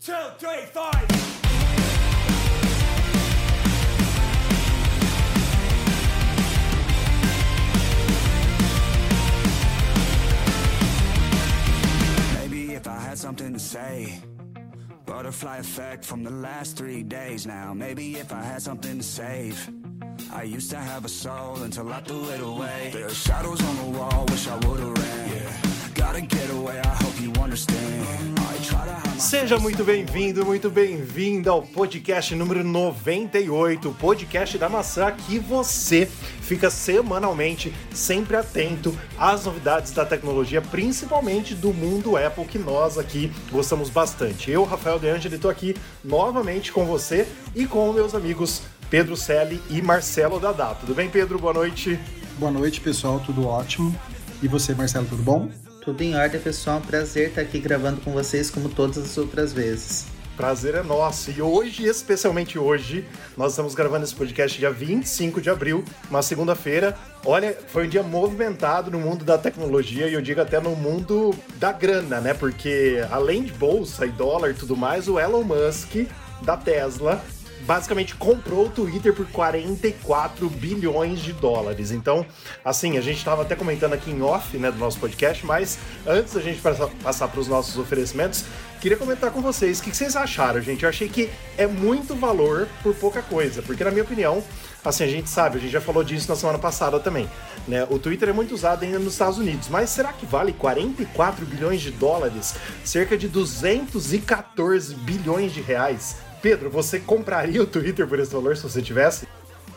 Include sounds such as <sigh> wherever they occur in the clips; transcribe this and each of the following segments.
two, three, five. Maybe if I had something to say. Butterfly effect from the last three days now. Maybe if I had something to save. I used to have a soul until I threw it away. There are shadows on the wall, wish I would've ran. Seja muito bem-vindo, muito bem-vinda ao podcast número 98, o podcast da maçã que você fica semanalmente sempre atento às novidades da tecnologia, principalmente do mundo Apple, que nós aqui gostamos bastante. Eu, Rafael De Angeli, estou aqui novamente com você e com meus amigos Pedro Selle e Marcelo Dadá. Tudo bem, Pedro? Boa noite. Boa noite, pessoal, tudo ótimo. E você, Marcelo, tudo bom? Tudo em ordem, pessoal. Um prazer estar aqui gravando com vocês como todas as outras vezes. Prazer é nosso. E hoje, especialmente hoje, nós estamos gravando esse podcast dia 25 de abril, uma segunda-feira. Olha, foi um dia movimentado no mundo da tecnologia e eu digo até no mundo da grana, né? Porque além de bolsa e dólar e tudo mais, o Elon Musk da Tesla basicamente comprou o Twitter por 44 bilhões de dólares. Então, assim, a gente estava até comentando aqui em off, né, do nosso podcast, mas antes da gente passar, para os nossos oferecimentos, queria comentar com vocês o que, que vocês acharam, gente. Eu achei que é muito valor por pouca coisa, porque na minha opinião, assim, a gente sabe, a gente já falou disso na semana passada também, né? O Twitter é muito usado ainda nos Estados Unidos, mas será que vale 44 bilhões de dólares? Cerca de 214 bilhões de reais? Pedro, você compraria o Twitter por esse valor se você tivesse?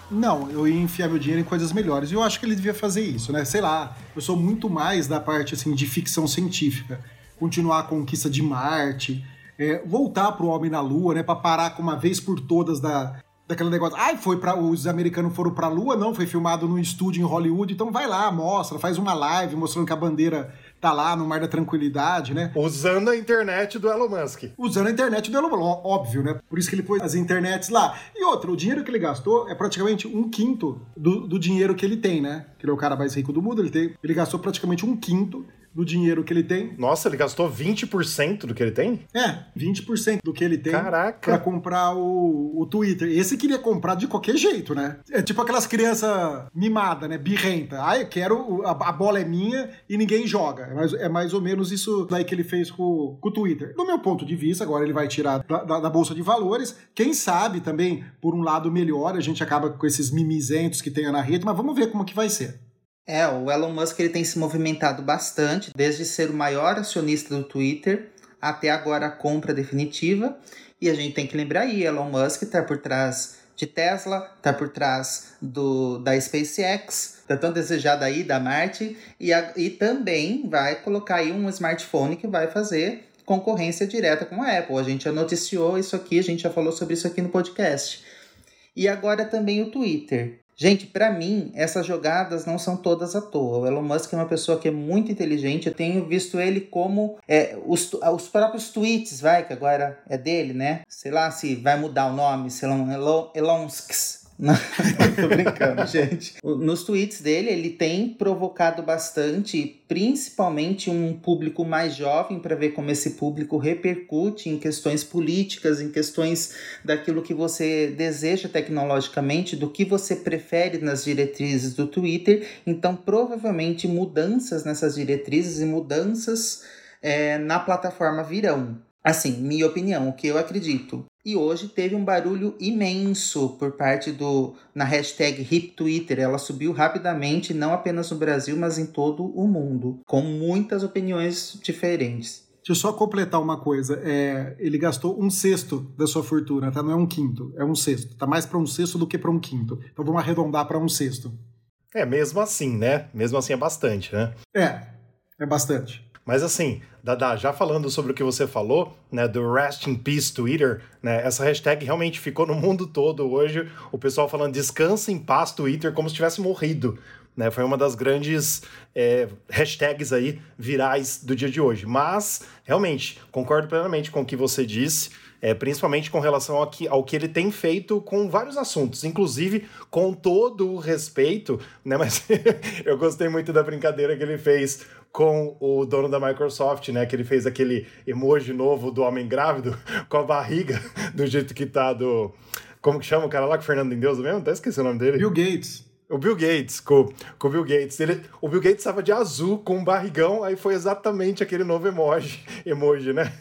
Não, eu ia enfiar meu dinheiro em coisas melhores. E eu acho que ele devia fazer isso, né? Sei lá, eu sou muito mais da parte assim de ficção científica. Continuar a conquista de Marte, é, voltar pro Homem na Lua, né? Pra parar com uma vez por todas da, daquele negócio. Ai, foi para os americanos foram pra Lua, não, foi filmado num estúdio em Hollywood, então vai lá, mostra, faz uma live mostrando que a bandeira tá lá no Mar da Tranquilidade, né? Usando a internet do Elon Musk. Usando a internet do Elon Musk, óbvio, né? Por isso que ele pôs as internets lá. E outra, o dinheiro que ele gastou é praticamente um quinto do, do dinheiro que ele tem, né? Que ele é o cara mais rico do mundo, ele, tem, ele gastou praticamente um quinto do dinheiro que ele tem. Nossa, ele gastou 20% do que ele tem? É, 20% do que ele tem Caraca. pra comprar o, o Twitter. Esse queria comprar de qualquer jeito, né? É tipo aquelas crianças mimadas, né? Birrenta. Ah, eu quero, a, a bola é minha e ninguém joga. É mais, é mais ou menos isso daí que ele fez com, com o Twitter. Do meu ponto de vista, agora ele vai tirar da, da- da Bolsa de Valores. Quem sabe também, por um lado melhor, a gente acaba com esses mimizentos que tem na rede, mas vamos ver como que vai ser. É, o Elon Musk ele tem se movimentado bastante, desde ser o maior acionista do Twitter até agora a compra definitiva. E a gente tem que lembrar aí, Elon Musk está por trás de Tesla, está por trás do, da SpaceX, da tão desejada aí da Marte, e, a- e também vai colocar aí um smartphone que vai fazer concorrência direta com a Apple. A gente já noticiou isso aqui, a gente já falou sobre isso aqui no podcast. E agora também o Twitter. Gente, pra mim, essas jogadas não são todas à toa. O Elon Musk é uma pessoa que é muito inteligente. Eu tenho visto ele como é, os, os próprios tweets, vai, que agora é dele, né? Sei lá se vai mudar o nome, sei lá, um Elon, Elonsks. Não, <laughs> tô brincando, gente. Nos tweets dele, ele tem provocado bastante, principalmente um público mais jovem, para ver como esse público repercute em questões políticas, em questões daquilo que você deseja tecnologicamente, do que você prefere nas diretrizes do Twitter. Então, provavelmente, mudanças nessas diretrizes e mudanças é, na plataforma virão. Assim, minha opinião, o que eu acredito. E hoje teve um barulho imenso por parte do na hashtag HipTwitter. Ela subiu rapidamente, não apenas no Brasil, mas em todo o mundo, com muitas opiniões diferentes. Deixa eu só completar uma coisa. É, ele gastou um sexto da sua fortuna, tá? Não é um quinto, é um sexto. Tá mais para um sexto do que para um quinto. Então vamos arredondar para um sexto. É, mesmo assim, né? Mesmo assim é bastante, né? É, é bastante. Mas assim, Dada, já falando sobre o que você falou, né, do Rest in Peace Twitter, né, essa hashtag realmente ficou no mundo todo hoje, o pessoal falando descansa em paz Twitter como se tivesse morrido. Né? Foi uma das grandes é, hashtags aí virais do dia de hoje. Mas, realmente, concordo plenamente com o que você disse, é, principalmente com relação ao que, ao que ele tem feito com vários assuntos, inclusive com todo o respeito, né? <laughs> Mas eu gostei muito da brincadeira que ele fez com o dono da Microsoft, né? Que ele fez aquele emoji novo do homem grávido <laughs> com a barriga <laughs> do jeito que tá do. Como que chama o cara lá com o Fernando em Deus mesmo? Até esqueci o nome dele. Bill Gates. O Bill Gates, com, com o Bill Gates. Ele, o Bill Gates estava de azul com um barrigão, aí foi exatamente aquele novo emoji, <laughs> emoji, né?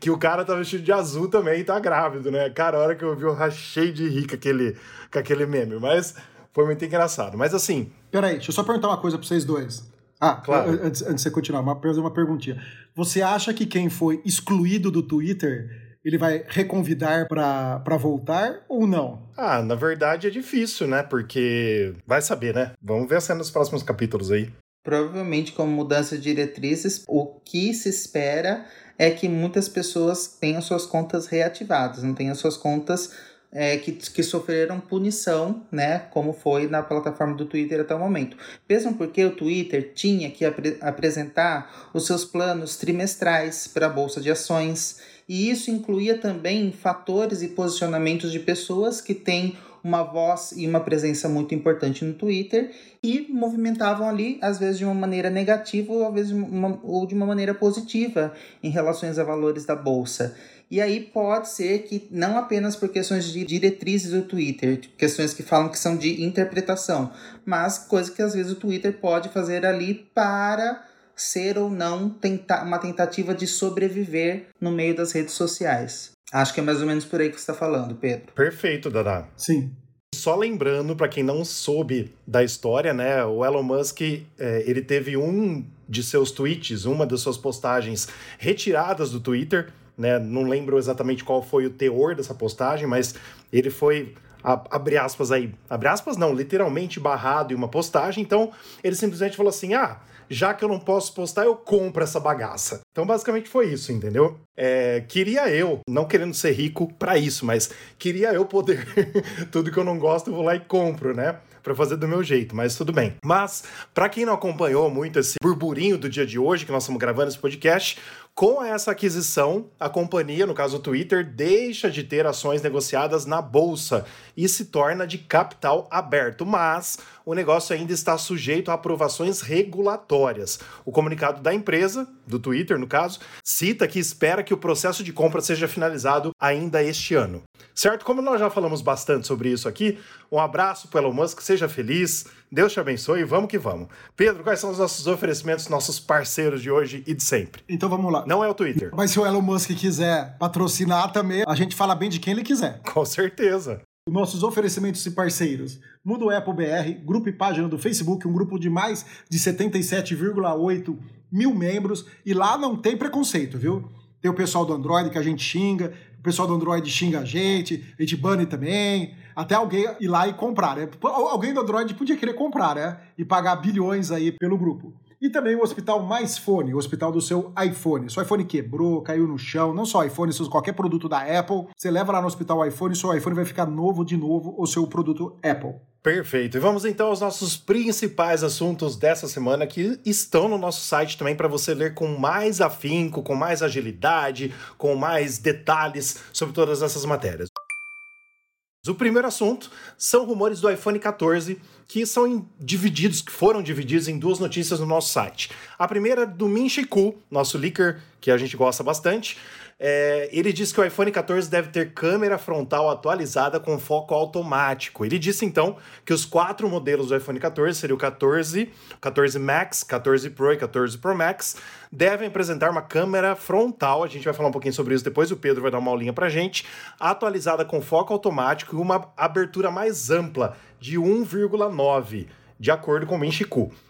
Que o cara tava vestido de azul também e tá grávido, né? Cara, a hora que eu vi, eu rachei de rir com aquele, com aquele meme. Mas foi muito engraçado. Mas assim. Peraí, deixa eu só perguntar uma coisa pra vocês dois. Ah, claro. Antes, antes de você continuar, uma, fazer uma perguntinha. Você acha que quem foi excluído do Twitter ele vai reconvidar para voltar ou não? Ah, na verdade é difícil, né? Porque vai saber, né? Vamos ver a cena nos próximos capítulos aí. Provavelmente, com mudança de diretrizes, o que se espera é que muitas pessoas tenham suas contas reativadas, não tenham suas contas é, que, que sofreram punição, né, como foi na plataforma do Twitter até o momento. Mesmo porque o Twitter tinha que ap apresentar os seus planos trimestrais para a bolsa de ações, e isso incluía também fatores e posicionamentos de pessoas que têm uma voz e uma presença muito importante no Twitter e movimentavam ali, às vezes de uma maneira negativa ou às vezes de uma, ou de uma maneira positiva em relação a valores da bolsa. E aí pode ser que não apenas por questões de diretrizes do Twitter, questões que falam que são de interpretação, mas coisas que às vezes o Twitter pode fazer ali para ser ou não tenta uma tentativa de sobreviver no meio das redes sociais. Acho que é mais ou menos por aí que você está falando, Pedro. Perfeito, Dada. Sim. Só lembrando, para quem não soube da história, né, o Elon Musk, é, ele teve um de seus tweets, uma das suas postagens retiradas do Twitter, né, não lembro exatamente qual foi o teor dessa postagem, mas ele foi abre aspas aí, abre aspas não, literalmente barrado em uma postagem, então ele simplesmente falou assim, ah, já que eu não posso postar, eu compro essa bagaça. Então, basicamente foi isso, entendeu? É, queria eu, não querendo ser rico para isso, mas queria eu poder. <laughs> Tudo que eu não gosto, eu vou lá e compro, né? para fazer do meu jeito, mas tudo bem. Mas, para quem não acompanhou muito esse burburinho do dia de hoje, que nós estamos gravando esse podcast, com essa aquisição, a companhia, no caso o Twitter, deixa de ter ações negociadas na bolsa e se torna de capital aberto, mas o negócio ainda está sujeito a aprovações regulatórias. O comunicado da empresa, do Twitter no caso, cita que espera que o processo de compra seja finalizado ainda este ano. Certo? Como nós já falamos bastante sobre isso aqui, um abraço para Elon Musk, seja feliz, Deus te abençoe e vamos que vamos. Pedro, quais são os nossos oferecimentos, nossos parceiros de hoje e de sempre? Então vamos lá. Não é o Twitter. Mas se o Elon Musk quiser patrocinar também, a gente fala bem de quem ele quiser. Com certeza. Nossos oferecimentos e parceiros. Mundo Apple BR, grupo e página do Facebook, um grupo de mais de 77,8 mil membros. E lá não tem preconceito, viu? Tem o pessoal do Android que a gente xinga, o pessoal do Android xinga a gente, a gente bane também. Até alguém ir lá e comprar, né? Alguém do Android podia querer comprar, né? E pagar bilhões aí pelo grupo. E também o Hospital Mais Fone, o hospital do seu iPhone. Seu iPhone quebrou, caiu no chão, não só iPhone, se qualquer produto da Apple, você leva lá no hospital iPhone, seu iPhone vai ficar novo de novo, o seu produto Apple. Perfeito. E vamos então aos nossos principais assuntos dessa semana que estão no nosso site também para você ler com mais afinco, com mais agilidade, com mais detalhes sobre todas essas matérias. O primeiro assunto são rumores do iPhone 14 que são divididos, que foram divididos em duas notícias no nosso site. A primeira é do Min nosso leaker que a gente gosta bastante, é, ele disse que o iPhone 14 deve ter câmera frontal atualizada com foco automático. Ele disse então que os quatro modelos do iPhone 14, seria o 14, 14 Max, 14 Pro e 14 Pro Max, devem apresentar uma câmera frontal. A gente vai falar um pouquinho sobre isso depois, o Pedro vai dar uma aulinha pra gente. Atualizada com foco automático e uma abertura mais ampla de 1,9, de acordo com o Min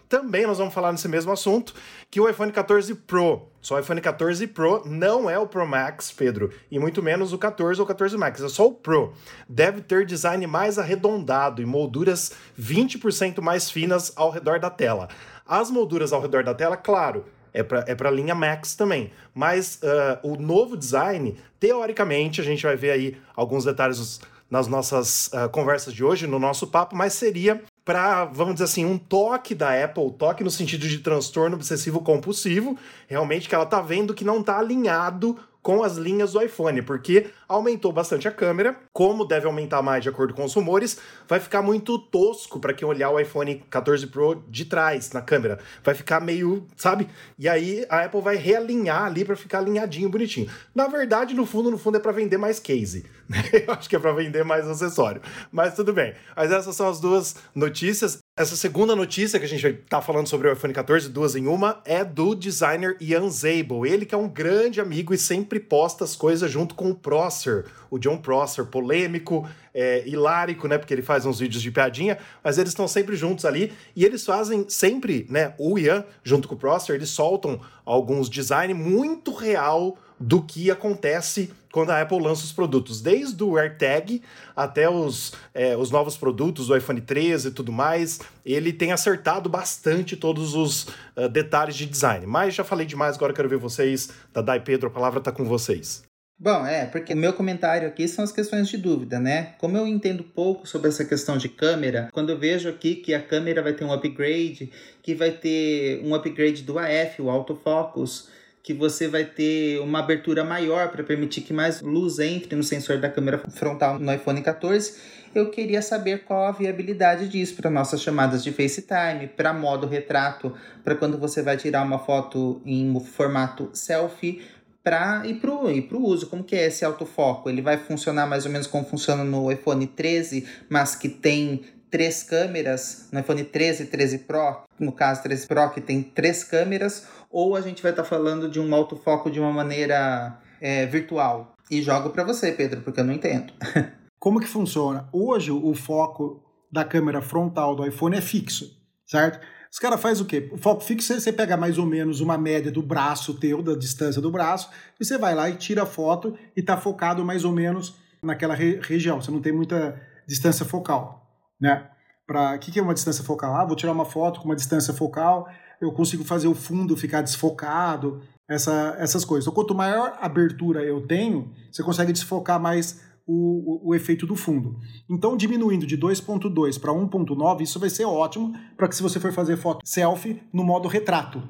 também nós vamos falar nesse mesmo assunto que o iPhone 14 Pro, só o iPhone 14 Pro não é o Pro Max, Pedro, e muito menos o 14 ou 14 Max, é só o Pro. Deve ter design mais arredondado e molduras 20% mais finas ao redor da tela. As molduras ao redor da tela, claro, é para é a linha Max também. Mas uh, o novo design, teoricamente, a gente vai ver aí alguns detalhes nas nossas uh, conversas de hoje, no nosso papo, mas seria para, vamos dizer assim, um toque da Apple, toque no sentido de transtorno obsessivo compulsivo, realmente que ela tá vendo que não tá alinhado com as linhas do iPhone, porque aumentou bastante a câmera, como deve aumentar mais de acordo com os rumores, vai ficar muito tosco para quem olhar o iPhone 14 Pro de trás na câmera. Vai ficar meio, sabe? E aí a Apple vai realinhar ali para ficar alinhadinho, bonitinho. Na verdade, no fundo, no fundo é para vender mais case. Né? <laughs> Eu acho que é para vender mais acessório. Mas tudo bem. Mas essas são as duas notícias. Essa segunda notícia que a gente tá falando sobre o iPhone 14, duas em uma, é do designer Ian Zabel. Ele que é um grande amigo e sempre posta as coisas junto com o Prosser, o John Prosser, polêmico, é, hilárico, né? Porque ele faz uns vídeos de piadinha, mas eles estão sempre juntos ali e eles fazem sempre, né? O Ian, junto com o Prosser, eles soltam alguns design muito real do que acontece quando a Apple lança os produtos, desde o AirTag até os, é, os novos produtos, o iPhone 13 e tudo mais, ele tem acertado bastante todos os uh, detalhes de design. Mas já falei demais, agora quero ver vocês. Dadá e Pedro, a palavra está com vocês. Bom, é, porque o meu comentário aqui são as questões de dúvida, né? Como eu entendo pouco sobre essa questão de câmera, quando eu vejo aqui que a câmera vai ter um upgrade, que vai ter um upgrade do AF, o autofocus, que você vai ter uma abertura maior para permitir que mais luz entre no sensor da câmera frontal no iPhone 14. Eu queria saber qual a viabilidade disso para nossas chamadas de FaceTime, para modo retrato, para quando você vai tirar uma foto em formato selfie, para ir para o uso. Como que é esse autofoco? Ele vai funcionar mais ou menos como funciona no iPhone 13, mas que tem três câmeras, no iPhone 13 e 13 Pro, no caso 13 Pro que tem três câmeras, ou a gente vai estar tá falando de um autofoco de uma maneira é, virtual? E jogo para você, Pedro, porque eu não entendo. <laughs> Como que funciona? Hoje o foco da câmera frontal do iPhone é fixo, certo? Os caras fazem o quê? O foco fixo você pega mais ou menos uma média do braço teu, da distância do braço, e você vai lá e tira a foto e tá focado mais ou menos naquela re região. Você não tem muita distância focal, né? Para que, que é uma distância focal? Ah, vou tirar uma foto com uma distância focal, eu consigo fazer o fundo ficar desfocado, essa, essas coisas. Então, quanto maior abertura eu tenho, você consegue desfocar mais o, o, o efeito do fundo. Então, diminuindo de 2.2 para 1.9, isso vai ser ótimo para que se você for fazer foto selfie no modo retrato,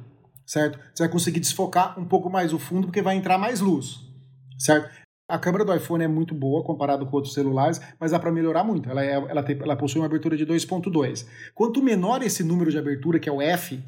certo? Você vai conseguir desfocar um pouco mais o fundo porque vai entrar mais luz, certo? A câmera do iPhone é muito boa comparado com outros celulares, mas dá para melhorar muito. Ela, é, ela, tem, ela possui uma abertura de 2.2. Quanto menor esse número de abertura, que é o F,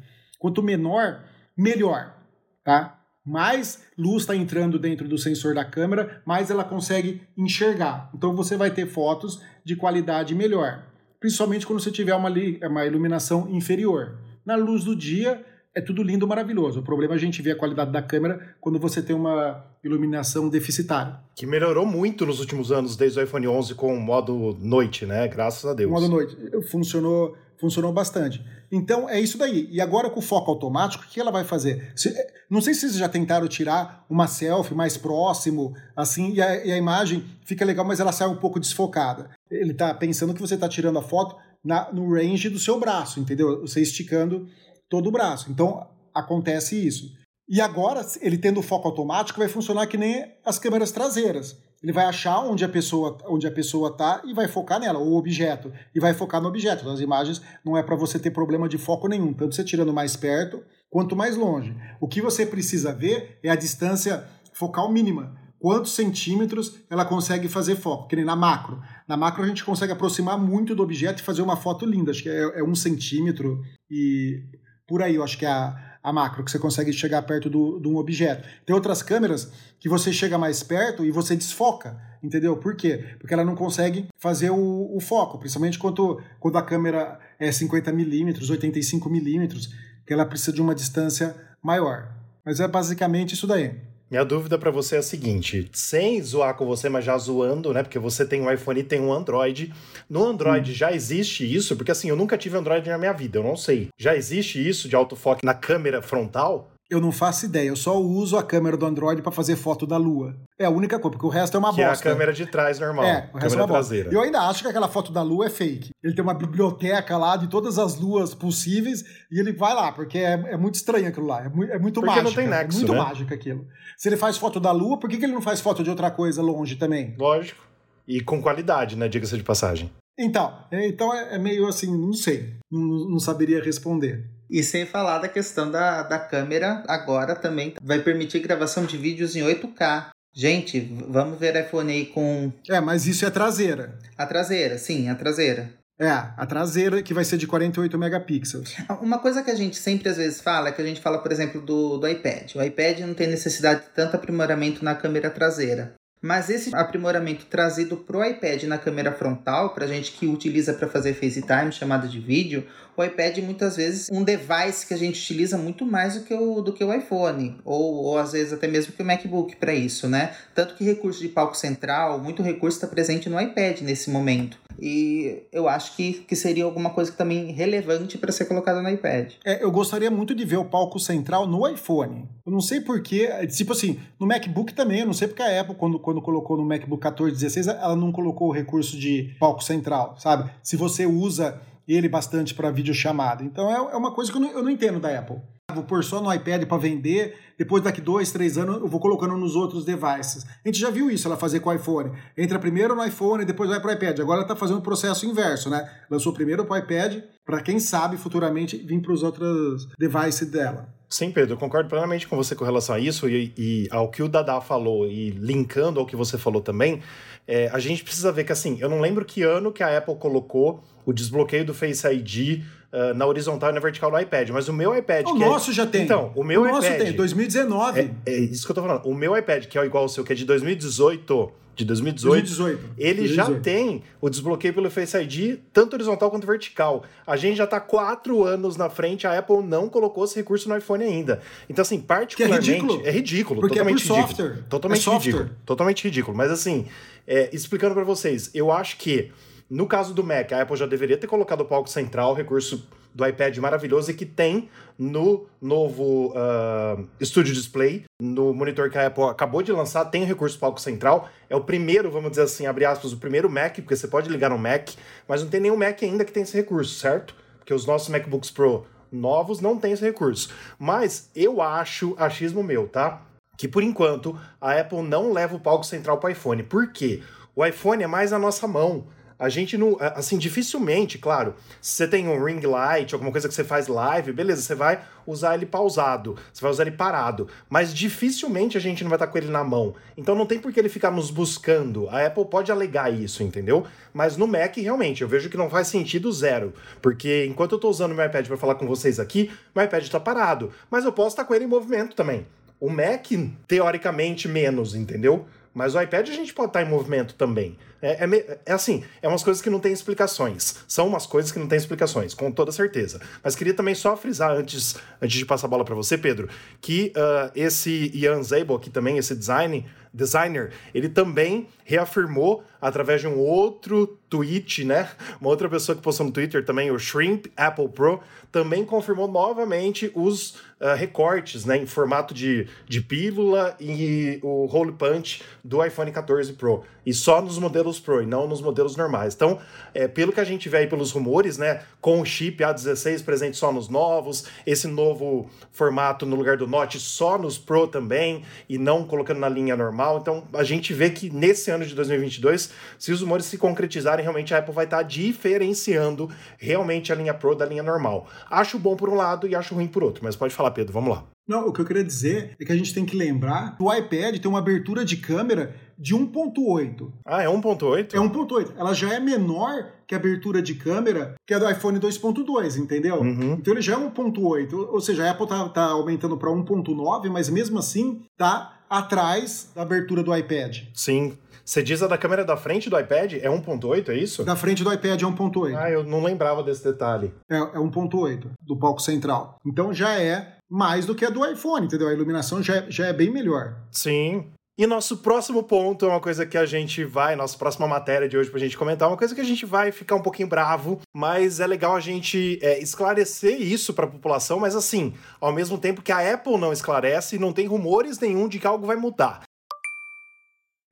quanto menor, melhor, tá? Mais luz está entrando dentro do sensor da câmera, mais ela consegue enxergar. Então você vai ter fotos de qualidade melhor, principalmente quando você tiver uma, uma iluminação inferior. Na luz do dia, é tudo lindo, maravilhoso. O problema é a gente ver a qualidade da câmera quando você tem uma iluminação deficitária. Que melhorou muito nos últimos anos, desde o iPhone 11 com o modo noite, né? Graças a Deus. O modo noite. Funcionou, funcionou bastante. Então, é isso daí. E agora com o foco automático, o que ela vai fazer? Se, não sei se vocês já tentaram tirar uma selfie mais próximo, assim, e a, e a imagem fica legal, mas ela sai um pouco desfocada. Ele está pensando que você está tirando a foto na, no range do seu braço, entendeu? Você esticando todo o braço. Então acontece isso. E agora, ele tendo foco automático, vai funcionar que nem as câmeras traseiras. Ele vai achar onde a pessoa onde a pessoa está e vai focar nela, o objeto, e vai focar no objeto. Nas imagens não é para você ter problema de foco nenhum, tanto você tirando mais perto quanto mais longe. O que você precisa ver é a distância focal mínima. Quantos centímetros ela consegue fazer foco, que nem na macro. Na macro a gente consegue aproximar muito do objeto e fazer uma foto linda. Acho que é, é um centímetro e por aí, eu acho que é a, a macro, que você consegue chegar perto do, de um objeto. Tem outras câmeras que você chega mais perto e você desfoca, entendeu? Por quê? Porque ela não consegue fazer o, o foco, principalmente quando, quando a câmera é 50mm, 85mm, que ela precisa de uma distância maior. Mas é basicamente isso daí. Minha dúvida para você é a seguinte: sem zoar com você, mas já zoando, né? Porque você tem um iPhone e tem um Android. No Android hum. já existe isso? Porque assim, eu nunca tive Android na minha vida, eu não sei. Já existe isso de autofoco na câmera frontal? Eu não faço ideia, eu só uso a câmera do Android para fazer foto da lua. É a única coisa, porque o resto é uma que bosta. É a câmera de trás normal. É, o resto é uma traseira. Eu ainda acho que aquela foto da lua é fake. Ele tem uma biblioteca lá de todas as luas possíveis e ele vai lá, porque é, é muito estranho aquilo lá. É, muito, é muito porque mágico. não tem nexo, é muito né? mágico aquilo. Se ele faz foto da lua, por que, que ele não faz foto de outra coisa longe também? Lógico. E com qualidade, né? Diga-se de passagem. Então, é, então é, é meio assim, não sei, não, não saberia responder. E sem falar da questão da, da câmera, agora também vai permitir gravação de vídeos em 8K. Gente, vamos ver iPhone aí com. É, mas isso é traseira. A traseira, sim, a traseira. É, a traseira que vai ser de 48 megapixels. Uma coisa que a gente sempre às vezes fala é que a gente fala, por exemplo, do, do iPad. O iPad não tem necessidade de tanto aprimoramento na câmera traseira. Mas esse aprimoramento trazido para o iPad na câmera frontal, para gente que utiliza para fazer FaceTime, chamada de vídeo, o iPad muitas vezes um device que a gente utiliza muito mais do que o, do que o iPhone, ou, ou às vezes até mesmo que o MacBook para isso, né? Tanto que recurso de palco central, muito recurso está presente no iPad nesse momento. E eu acho que, que seria alguma coisa que também relevante para ser colocada no iPad. É, eu gostaria muito de ver o palco central no iPhone. Eu não sei porquê, tipo assim, no MacBook também, eu não sei porque a Apple, quando, quando colocou no MacBook 14, 16, ela não colocou o recurso de palco central, sabe? Se você usa ele bastante para videochamada. Então é, é uma coisa que eu não, eu não entendo da Apple vou pôr só no iPad para vender, depois daqui dois, três anos eu vou colocando nos outros devices. A gente já viu isso ela fazer com o iPhone. Entra primeiro no iPhone depois vai para o iPad. Agora ela está fazendo o processo inverso, né? Lançou primeiro para o iPad, para quem sabe futuramente vir para os outros devices dela. Sim, Pedro, eu concordo plenamente com você com relação a isso e, e ao que o Dada falou e linkando ao que você falou também, é, a gente precisa ver que assim, eu não lembro que ano que a Apple colocou o desbloqueio do Face ID uh, na horizontal e na vertical do iPad, mas o meu iPad. O é nosso é... já tem. Então, o meu o iPad. nosso tem, 2019. É, é, isso que eu tô falando. O meu iPad, que é igual ao seu, que é de 2018 de 2018, 2018. ele 2018. já tem o desbloqueio pelo Face ID, tanto horizontal quanto vertical. A gente já está quatro anos na frente, a Apple não colocou esse recurso no iPhone ainda. Então, assim, particularmente. é ridículo. É ridículo, Porque totalmente é por ridículo. Software. Totalmente é software. ridículo. Totalmente ridículo. Mas assim, é, explicando para vocês, eu acho que no caso do Mac, a Apple já deveria ter colocado o palco central, recurso do iPad maravilhoso e que tem no novo uh, Studio Display, no monitor que a Apple acabou de lançar, tem o recurso palco central. É o primeiro, vamos dizer assim, abre aspas, o primeiro Mac, porque você pode ligar no Mac, mas não tem nenhum Mac ainda que tem esse recurso, certo? Porque os nossos MacBooks Pro novos não têm esse recurso. Mas eu acho, achismo meu, tá? Que por enquanto a Apple não leva o palco central para o iPhone. Por quê? O iPhone é mais a nossa mão. A gente não. Assim, dificilmente, claro, se você tem um ring light, alguma coisa que você faz live, beleza, você vai usar ele pausado, você vai usar ele parado. Mas dificilmente a gente não vai estar com ele na mão. Então não tem por que ele ficar nos buscando. A Apple pode alegar isso, entendeu? Mas no Mac, realmente, eu vejo que não faz sentido zero. Porque enquanto eu estou usando meu iPad para falar com vocês aqui, meu iPad está parado. Mas eu posso estar com ele em movimento também. O Mac, teoricamente, menos, entendeu? Mas o iPad a gente pode estar em movimento também. É, é, é, assim, é umas coisas que não têm explicações. São umas coisas que não têm explicações, com toda certeza. Mas queria também só frisar antes, antes de passar a bola para você, Pedro, que uh, esse Ian Zabel aqui também, esse design, designer, ele também reafirmou através de um outro tweet, né? Uma outra pessoa que postou no Twitter também, o Shrimp Apple Pro, também confirmou novamente os uh, recortes, né, em formato de, de pílula e o hole punch do iPhone 14 Pro. E só nos modelos Pro e não nos modelos normais. Então, é, pelo que a gente vê aí pelos rumores, né, com o chip A16 presente só nos novos, esse novo formato no lugar do Note só nos Pro também e não colocando na linha normal. Então, a gente vê que nesse ano de 2022, se os rumores se concretizarem, realmente a Apple vai estar diferenciando realmente a linha Pro da linha normal. Acho bom por um lado e acho ruim por outro, mas pode falar, Pedro, vamos lá. Não, o que eu queria dizer é que a gente tem que lembrar que o iPad tem uma abertura de câmera de 1.8. Ah, é 1.8? É 1.8. Ela já é menor que a abertura de câmera que é do iPhone 2.2, entendeu? Uhum. Então ele já é 1.8. Ou seja, a Apple tá, tá aumentando para 1.9, mas mesmo assim tá atrás da abertura do iPad. Sim. Você diz a da câmera da frente do iPad é 1.8, é isso? Da frente do iPad é 1.8. Ah, eu não lembrava desse detalhe. É, é 1.8 do palco central. Então já é mais do que a do iPhone, entendeu? A iluminação já é, já é bem melhor. Sim. E nosso próximo ponto é uma coisa que a gente vai, nossa próxima matéria de hoje pra gente comentar, uma coisa que a gente vai ficar um pouquinho bravo, mas é legal a gente é, esclarecer isso pra população, mas assim, ao mesmo tempo que a Apple não esclarece, não tem rumores nenhum de que algo vai mudar.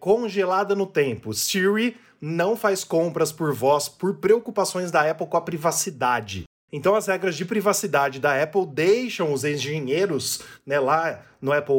Congelada no tempo, Siri não faz compras por voz por preocupações da Apple com a privacidade. Então as regras de privacidade da Apple deixam os engenheiros, né, lá no Apple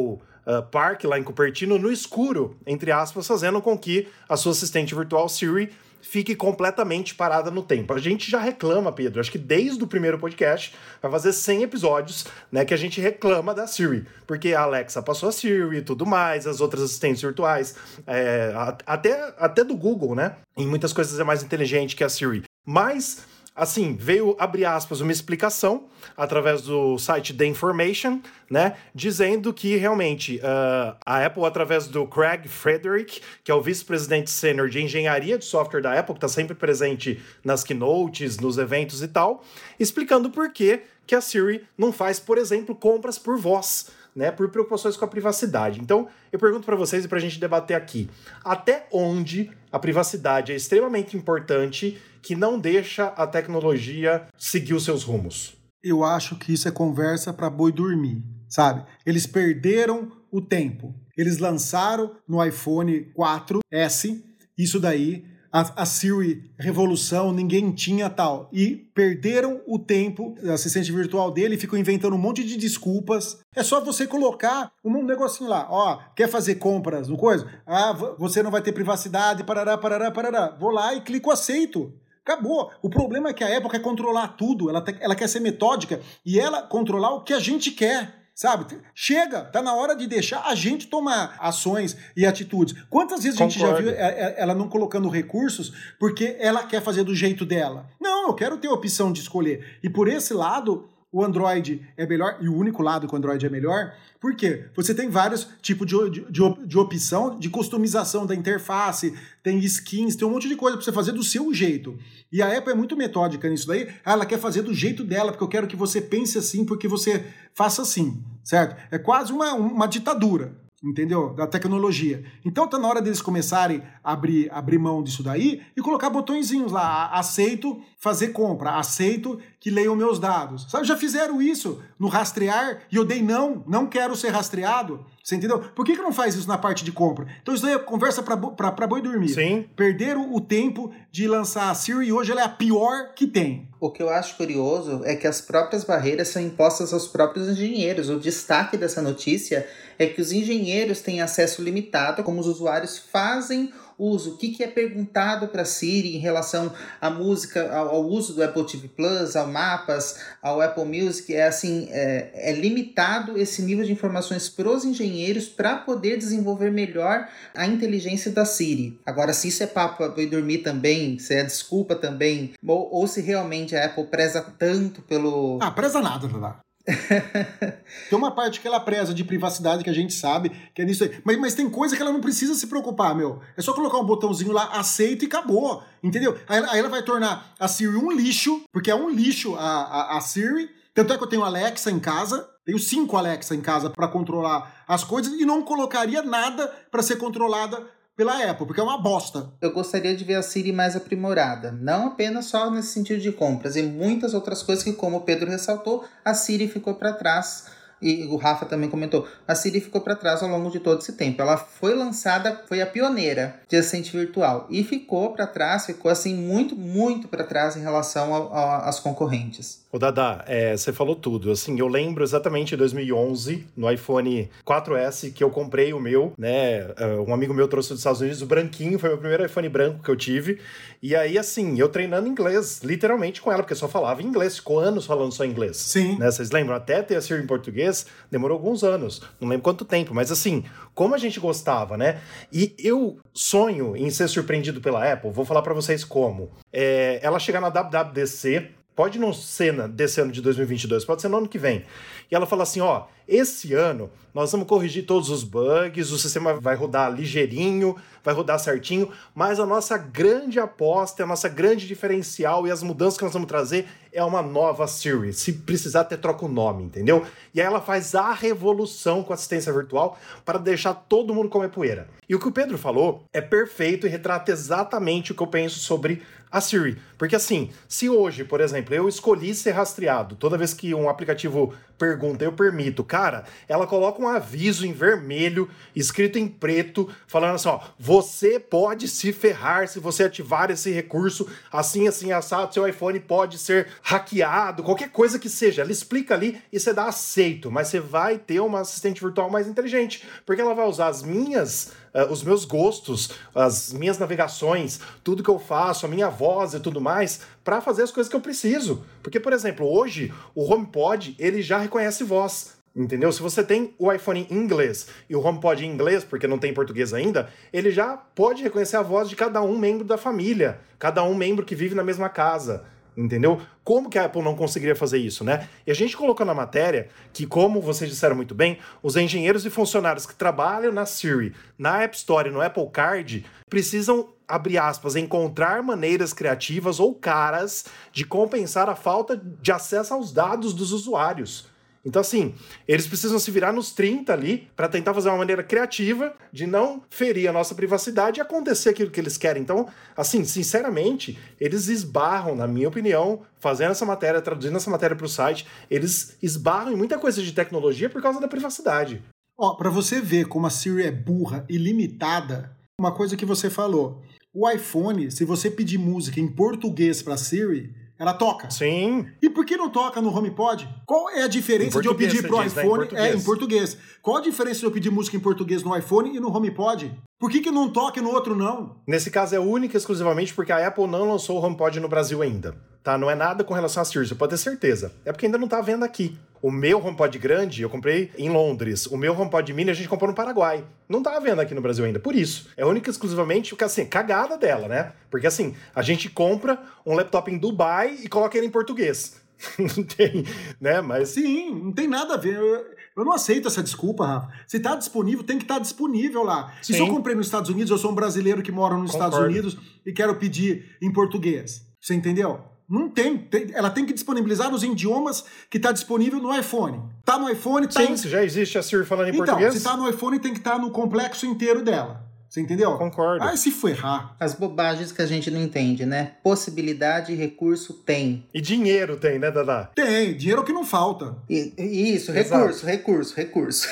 uh, parque lá em Cupertino no escuro, entre aspas, fazendo com que a sua assistente virtual Siri fique completamente parada no tempo. A gente já reclama, Pedro, acho que desde o primeiro podcast, vai fazer 100 episódios, né, que a gente reclama da Siri, porque a Alexa passou a Siri e tudo mais, as outras assistentes virtuais, é, até, até do Google, né, em muitas coisas é mais inteligente que a Siri. Mas assim, veio, abre aspas, uma explicação através do site The Information, né, dizendo que realmente uh, a Apple, através do Craig Frederick, que é o vice-presidente sênior de engenharia de software da Apple, que está sempre presente nas keynotes, nos eventos e tal, explicando por que, que a Siri não faz, por exemplo, compras por voz. Né, por preocupações com a privacidade. Então, eu pergunto para vocês e para a gente debater aqui: até onde a privacidade é extremamente importante que não deixa a tecnologia seguir os seus rumos? Eu acho que isso é conversa para boi dormir, sabe? Eles perderam o tempo. Eles lançaram no iPhone 4S isso daí a, a Siri Revolução, ninguém tinha tal. E perderam o tempo, assistente virtual dele ficou inventando um monte de desculpas. É só você colocar um negocinho lá, ó, quer fazer compras no coisa? Ah, você não vai ter privacidade, parará, parará, parará. Vou lá e clico aceito. Acabou. O problema é que a Apple quer controlar tudo, ela, ela quer ser metódica e ela controlar o que a gente quer. Sabe? Chega, tá na hora de deixar a gente tomar ações e atitudes. Quantas vezes Concordo. a gente já viu é, é, ela não colocando recursos porque ela quer fazer do jeito dela? Não, eu quero ter a opção de escolher. E por esse lado, o Android é melhor, e o único lado que o Android é melhor, porque você tem vários tipos de, de, de, opção de customização da interface, tem skins, tem um monte de coisa para você fazer do seu jeito. E a Apple é muito metódica nisso daí, ela quer fazer do jeito dela, porque eu quero que você pense assim, porque você faça assim, certo? É quase uma, uma ditadura entendeu? Da tecnologia. Então tá na hora deles começarem a abrir, abrir mão disso daí e colocar botõezinhos lá, aceito fazer compra, aceito que leiam meus dados. Sabe, já fizeram isso no rastrear e eu dei não, não quero ser rastreado. Você entendeu? Por que, que não faz isso na parte de compra? Então isso daí é conversa para boi dormir. Sim. Perderam o tempo de lançar a Siri e hoje ela é a pior que tem. O que eu acho curioso é que as próprias barreiras são impostas aos próprios engenheiros. O destaque dessa notícia é que os engenheiros têm acesso limitado como os usuários fazem uso, o que, que é perguntado para Siri em relação à música, ao, ao, uso do Apple TV Plus, ao Mapas, ao Apple Music, é assim, é, é limitado esse nível de informações para os engenheiros para poder desenvolver melhor a inteligência da Siri. Agora, se isso é papo para dormir também, se é desculpa também, ou, ou se realmente a Apple preza tanto pelo... Ah, preza nada, Dada. <laughs> tem uma parte que ela preza de privacidade que a gente sabe, que é nisso aí. Mas, mas tem coisa que ela não precisa se preocupar, meu. É só colocar um botãozinho lá, aceita e acabou. Entendeu? Aí, aí ela vai tornar a Siri um lixo, porque é um lixo a, a, a Siri. Tanto é que eu tenho Alexa em casa, tenho cinco Alexa em casa para controlar as coisas e não colocaria nada para ser controlada pela Apple, porque é uma bosta. Eu gostaria de ver a Siri mais aprimorada, não apenas só nesse sentido de compras, e muitas outras coisas que, como o Pedro ressaltou, a Siri ficou para trás e o Rafa também comentou, a Siri ficou para trás ao longo de todo esse tempo. Ela foi lançada, foi a pioneira de assistente virtual e ficou para trás, ficou assim muito, muito para trás em relação às concorrentes. O Dada, é, você falou tudo. Assim, eu lembro exatamente em 2011, no iPhone 4S, que eu comprei o meu, né? É, um amigo meu trouxe dos Estados Unidos, o branquinho, foi o meu primeiro iPhone branco que eu tive. E aí, assim, eu treinando inglês, literalmente com ela, porque só falava inglês, ficou anos falando só inglês. Sim. Né? Vocês lembram? Até ter a Siri em português, demorou alguns anos. Não lembro quanto tempo, mas assim, como a gente gostava, né? E eu sonho em ser surpreendido pela Apple, vou falar para vocês como. É, ela chegar na WWDC, Pode não ser desse ano de 2022, pode ser no ano que vem. E ela fala assim: ó, esse ano nós vamos corrigir todos os bugs, o sistema vai rodar ligeirinho, vai rodar certinho, mas a nossa grande aposta, a nossa grande diferencial e as mudanças que nós vamos trazer é uma nova Siri. Se precisar, até troca o nome, entendeu? E aí ela faz a revolução com assistência virtual para deixar todo mundo comer poeira. E o que o Pedro falou é perfeito e retrata exatamente o que eu penso sobre a Siri. Porque assim, se hoje, por exemplo, eu escolhi ser rastreado toda vez que um aplicativo pergunta, eu permito. Cara, ela coloca um aviso em vermelho, escrito em preto, falando assim: ó, você pode se ferrar se você ativar esse recurso, assim, assim, assado, seu iPhone pode ser hackeado, qualquer coisa que seja. Ela explica ali e você dá aceito, mas você vai ter uma assistente virtual mais inteligente, porque ela vai usar as minhas uh, os meus gostos, as minhas navegações, tudo que eu faço, a minha voz e tudo mais, para fazer as coisas que eu preciso. Porque, por exemplo, hoje o HomePod ele já reconhece voz. Entendeu? Se você tem o iPhone em inglês e o HomePod em inglês, porque não tem em português ainda, ele já pode reconhecer a voz de cada um membro da família, cada um membro que vive na mesma casa entendeu? Como que a Apple não conseguiria fazer isso, né? E a gente colocou na matéria que, como vocês disseram muito bem, os engenheiros e funcionários que trabalham na Siri, na App Store e no Apple Card precisam abre aspas, encontrar maneiras criativas ou caras de compensar a falta de acesso aos dados dos usuários. Então, assim, eles precisam se virar nos 30 ali para tentar fazer uma maneira criativa de não ferir a nossa privacidade e acontecer aquilo que eles querem. Então, assim, sinceramente, eles esbarram, na minha opinião, fazendo essa matéria, traduzindo essa matéria para o site, eles esbarram em muita coisa de tecnologia por causa da privacidade. Ó, para você ver como a Siri é burra e limitada, uma coisa que você falou. O iPhone, se você pedir música em português para Siri, ela toca. Sim. E por que não toca no HomePod? Qual é a diferença de eu pedir pro diz, iPhone? Né? Em é, em português. Qual a diferença de eu pedir música em português no iPhone e no HomePod? Por que, que não toca e no outro não? Nesse caso é única exclusivamente porque a Apple não lançou o HomePod no Brasil ainda. Tá? Não é nada com relação a Siri, você pode ter certeza. É porque ainda não tá vendo aqui. O meu HomePod grande eu comprei em Londres. O meu HomePod mini a gente comprou no Paraguai. Não tá vendo aqui no Brasil ainda. Por isso. É única e exclusivamente, assim, cagada dela, né? Porque assim, a gente compra um laptop em Dubai e coloca ele em português. <laughs> não tem, né? Mas. Sim, não tem nada a ver. Eu, eu não aceito essa desculpa, Rafa. Se tá disponível, tem que estar tá disponível lá. Sim. Se eu comprei nos Estados Unidos, eu sou um brasileiro que mora nos Concordo. Estados Unidos e quero pedir em português. Você entendeu? Não tem, tem, Ela tem que disponibilizar nos idiomas que está disponível no iPhone. Tá no iPhone, tá. Sim, em... já existe a Siri falando em então, português. Se tá no iPhone, tem que estar tá no complexo inteiro dela. Você entendeu? Concordo. Ah, se ferrar. As bobagens que a gente não entende, né? Possibilidade e recurso tem. E dinheiro tem, né, Dada? Tem, dinheiro é o que não falta. E, isso, recurso, recurso, recurso.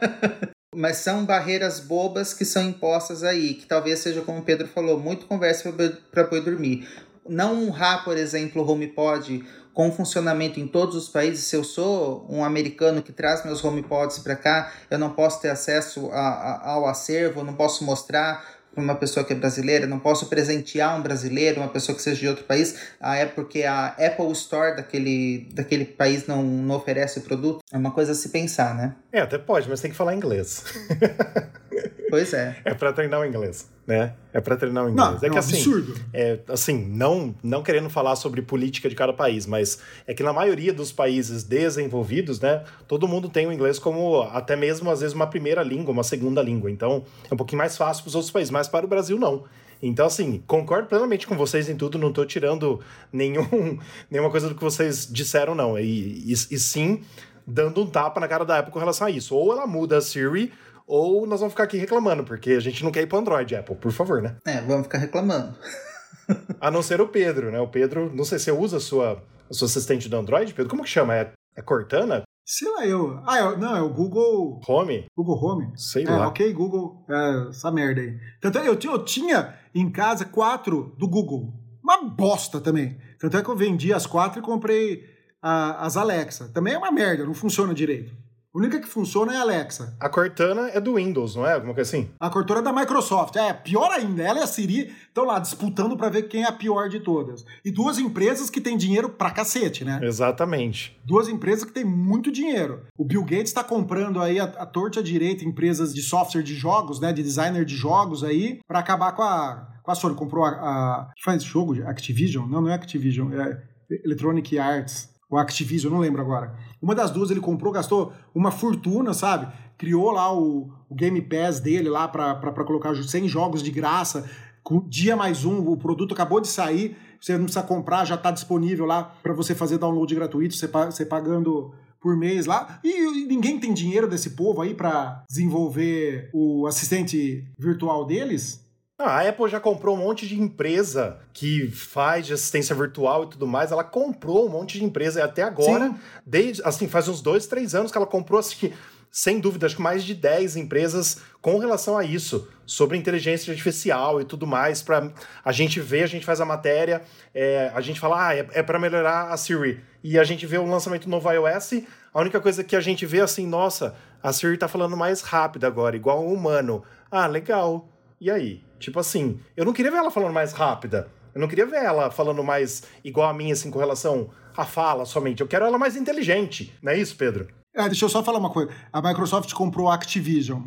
<laughs> Mas são barreiras bobas que são impostas aí, que talvez seja, como o Pedro falou, muito conversa para poder dormir não honrar, por exemplo, o HomePod com funcionamento em todos os países. Se eu sou um americano que traz meus HomePods para cá, eu não posso ter acesso a, a, ao acervo, não posso mostrar para uma pessoa que é brasileira, não posso presentear um brasileiro, uma pessoa que seja de outro país, ah, é porque a Apple Store daquele, daquele país não, não oferece o produto. É uma coisa a se pensar, né? É, até pode, mas tem que falar inglês. <laughs> Pois é. É para treinar o inglês, né? É para treinar o inglês. Não, é, que um assim, absurdo. É, assim, não, não querendo falar sobre política de cada país, mas é que na maioria dos países desenvolvidos, né, todo mundo tem o inglês como até mesmo às vezes uma primeira língua, uma segunda língua. Então, é um pouquinho mais fácil para os outros países, mas para o Brasil não. Então, assim, concordo plenamente com vocês em tudo, não estou tirando nenhum, <laughs> nenhuma coisa do que vocês disseram, não. E, e, e sim, dando um tapa na cara da Apple com relação a isso. Ou ela muda a Siri, ou nós vamos ficar aqui reclamando, porque a gente não quer ir para Android, Apple, por favor, né? É, vamos ficar reclamando. <laughs> a não ser o Pedro, né? O Pedro, não sei se você usa a sua, a sua assistente do Android, Pedro, como que chama? É, é Cortana? Sei lá, eu. Ah, eu, não, é o Google. Home? Google Home? Sei é, lá. Ok, Google. É, essa merda aí. Tanto é, eu, eu tinha em casa quatro do Google. Uma bosta também. Tanto é que eu vendi as quatro e comprei a, as Alexa. Também é uma merda, não funciona direito. A única que funciona é a Alexa. A Cortana é do Windows, não é? Alguma coisa assim? A Cortana é da Microsoft. É, pior ainda, ela e a Siri estão lá disputando para ver quem é a pior de todas. E duas empresas que têm dinheiro pra cacete, né? Exatamente. Duas empresas que têm muito dinheiro. O Bill Gates está comprando aí a, a torta direita empresas de software de jogos, né? De designer de jogos aí, para acabar com a, com a Sony. Comprou a, a. que faz jogo? Activision? Não, não é Activision. É Electronic Arts ou Activision, não lembro agora. Uma das duas ele comprou, gastou uma fortuna, sabe? Criou lá o, o Game Pass dele lá para colocar 100 jogos de graça. Dia mais um, o produto acabou de sair, você não precisa comprar, já está disponível lá para você fazer download gratuito, você, você pagando por mês lá. E, e ninguém tem dinheiro desse povo aí para desenvolver o assistente virtual deles. Ah, a Apple já comprou um monte de empresa que faz de assistência virtual e tudo mais. Ela comprou um monte de empresa e até agora, Sim. desde assim, faz uns dois, três anos que ela comprou, assim, <laughs> sem dúvida, acho que mais de 10 empresas com relação a isso, sobre inteligência artificial e tudo mais. Para a gente ver, a gente faz a matéria, é, a gente fala, ah, é, é para melhorar a Siri. E a gente vê o lançamento do novo iOS, a única coisa que a gente vê assim, nossa, a Siri tá falando mais rápido agora, igual um humano. Ah, legal. E aí? Tipo assim, eu não queria ver ela falando mais rápida. Eu não queria ver ela falando mais igual a mim, assim, com relação à fala somente. Eu quero ela mais inteligente. Não é isso, Pedro? É, deixa eu só falar uma coisa. A Microsoft comprou a Activision.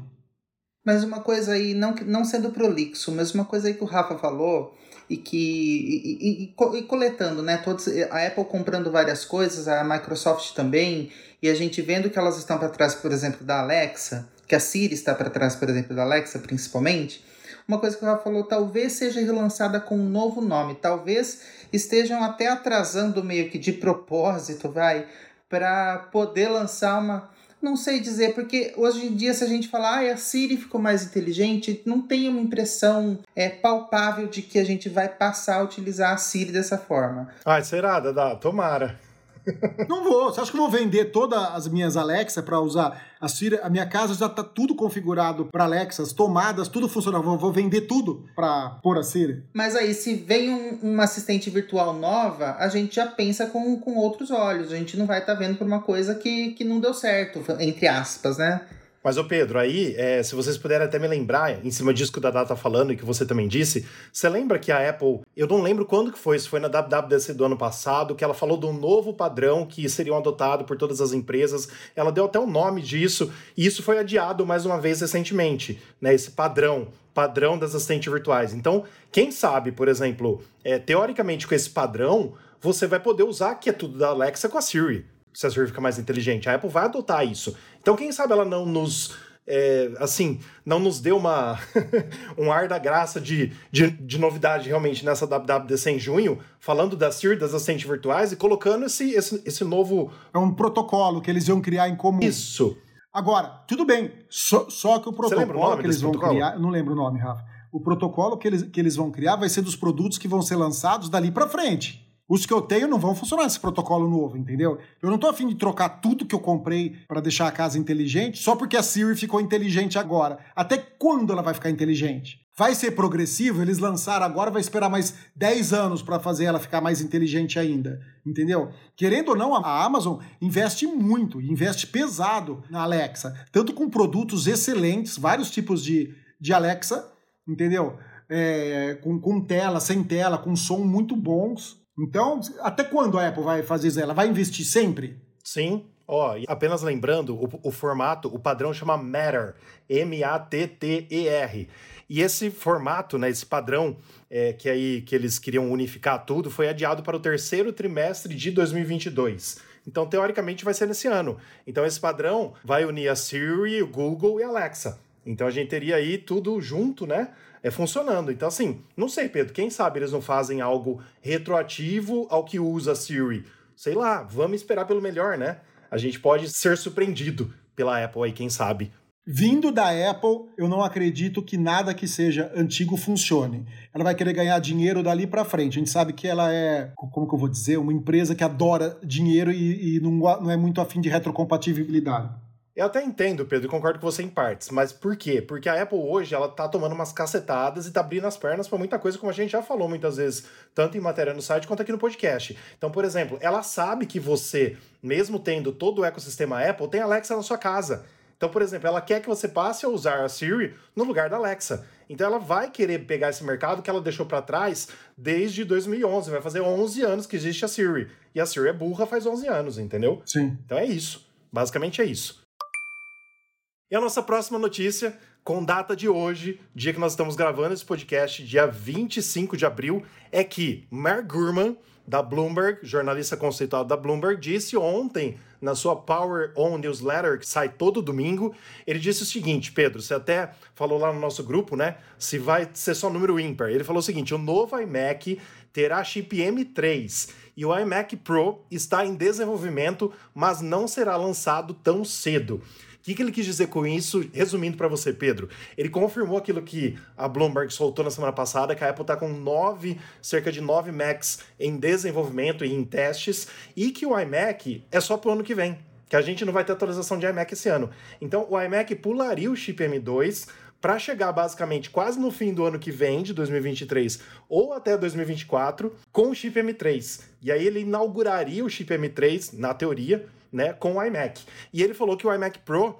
Mas uma coisa aí, não, não sendo prolixo, mas uma coisa aí que o Rafa falou e que. E, e, e, coletando, né? Todos, a Apple comprando várias coisas, a Microsoft também, e a gente vendo que elas estão para trás, por exemplo, da Alexa, que a Siri está para trás, por exemplo, da Alexa, principalmente. Uma coisa que Rafa falou, talvez seja relançada com um novo nome, talvez estejam até atrasando meio que de propósito, vai, para poder lançar uma. Não sei dizer, porque hoje em dia, se a gente falar ah, a Siri ficou mais inteligente, não tem uma impressão é, palpável de que a gente vai passar a utilizar a Siri dessa forma. Ah, será, Dada? Tomara. Não vou. Você acha que eu vou vender todas as minhas Alexa para usar a Siri? A minha casa já está tudo configurado para Alexa, as tomadas, tudo funcionando. Vou, vou vender tudo para pôr a Siri. Mas aí, se vem um, uma assistente virtual nova, a gente já pensa com, com outros olhos. A gente não vai estar tá vendo por uma coisa que, que não deu certo, entre aspas, né? Mas, ô Pedro, aí, é, se vocês puderem até me lembrar, em cima disso que o Dada tá falando e que você também disse, você lembra que a Apple, eu não lembro quando que foi, se foi na WWDC do ano passado, que ela falou de um novo padrão que seriam adotado por todas as empresas. Ela deu até o nome disso, e isso foi adiado mais uma vez recentemente, né? Esse padrão padrão das assistentes virtuais. Então, quem sabe, por exemplo, é, teoricamente com esse padrão, você vai poder usar que é tudo da Alexa com a Siri se a Siri fica mais inteligente. A Apple vai adotar isso. Então, quem sabe ela não nos. É, assim, não nos deu uma <laughs> um ar da graça de, de, de, novidade realmente nessa WWDC em junho, falando da Siri, das assistentes virtuais e colocando esse, esse, esse novo. É um protocolo que eles iam criar em comum. Isso. Agora, tudo bem, só, só que o protocolo o que eles vão protocolo? criar. Não lembro o nome, Rafa. O protocolo que eles, que eles vão criar vai ser dos produtos que vão ser lançados dali para frente. Os que eu tenho não vão funcionar esse protocolo novo, entendeu? Eu não tô afim de trocar tudo que eu comprei para deixar a casa inteligente só porque a Siri ficou inteligente agora. Até quando ela vai ficar inteligente? Vai ser progressivo? Eles lançaram agora, vai esperar mais 10 anos para fazer ela ficar mais inteligente ainda, entendeu? Querendo ou não, a Amazon investe muito, investe pesado na Alexa, tanto com produtos excelentes, vários tipos de, de Alexa, entendeu? É, com, com tela, sem tela, com som muito bons, então, até quando a Apple vai fazer isso? Ela vai investir sempre? Sim. Ó, oh, apenas lembrando, o, o, formato, o padrão chama Matter, M-A-T-T-E-R. E esse formato, né, esse padrão é, que aí que eles queriam unificar tudo, foi adiado para o terceiro trimestre de 2022. Então, teoricamente, vai ser nesse ano. Então, esse padrão vai unir a Siri, o Google e a Alexa. Então, a gente teria aí tudo junto, né? É, funcionando. Então, assim, não sei, Pedro, quem sabe eles não fazem algo retroativo ao que usa Siri? Sei lá, vamos esperar pelo melhor, né? A gente pode ser surpreendido pela Apple aí, quem sabe. Vindo da Apple, eu não acredito que nada que seja antigo funcione. Ela vai querer ganhar dinheiro dali para frente. A gente sabe que ela é, como que eu vou dizer, uma empresa que adora dinheiro e, e não, não é muito afim de retrocompatibilidade. Eu até entendo, Pedro, e concordo com você em partes, mas por quê? Porque a Apple hoje ela tá tomando umas cacetadas e tá abrindo as pernas para muita coisa, como a gente já falou muitas vezes, tanto em matéria no site quanto aqui no podcast. Então, por exemplo, ela sabe que você, mesmo tendo todo o ecossistema Apple, tem Alexa na sua casa. Então, por exemplo, ela quer que você passe a usar a Siri no lugar da Alexa. Então, ela vai querer pegar esse mercado que ela deixou para trás desde 2011. Vai fazer 11 anos que existe a Siri. E a Siri é burra faz 11 anos, entendeu? Sim. Então é isso. Basicamente é isso. E a nossa próxima notícia, com data de hoje, dia que nós estamos gravando esse podcast, dia 25 de abril, é que Mark Gurman, da Bloomberg, jornalista conceitual da Bloomberg, disse ontem na sua Power On newsletter, que sai todo domingo, ele disse o seguinte, Pedro, você até falou lá no nosso grupo, né? Se vai ser só número ímpar. Ele falou o seguinte: o novo iMac terá chip M3 e o iMac Pro está em desenvolvimento, mas não será lançado tão cedo. Que, que ele quis dizer com isso? Resumindo para você, Pedro, ele confirmou aquilo que a Bloomberg soltou na semana passada, que a Apple está com nove, cerca de nove Macs em desenvolvimento e em testes, e que o iMac é só para o ano que vem. Que a gente não vai ter atualização de iMac esse ano. Então o iMac pularia o chip M2 para chegar basicamente quase no fim do ano que vem, de 2023, ou até 2024, com o chip M3. E aí ele inauguraria o chip M3, na teoria, né, com o iMac. E ele falou que o iMac Pro, uh,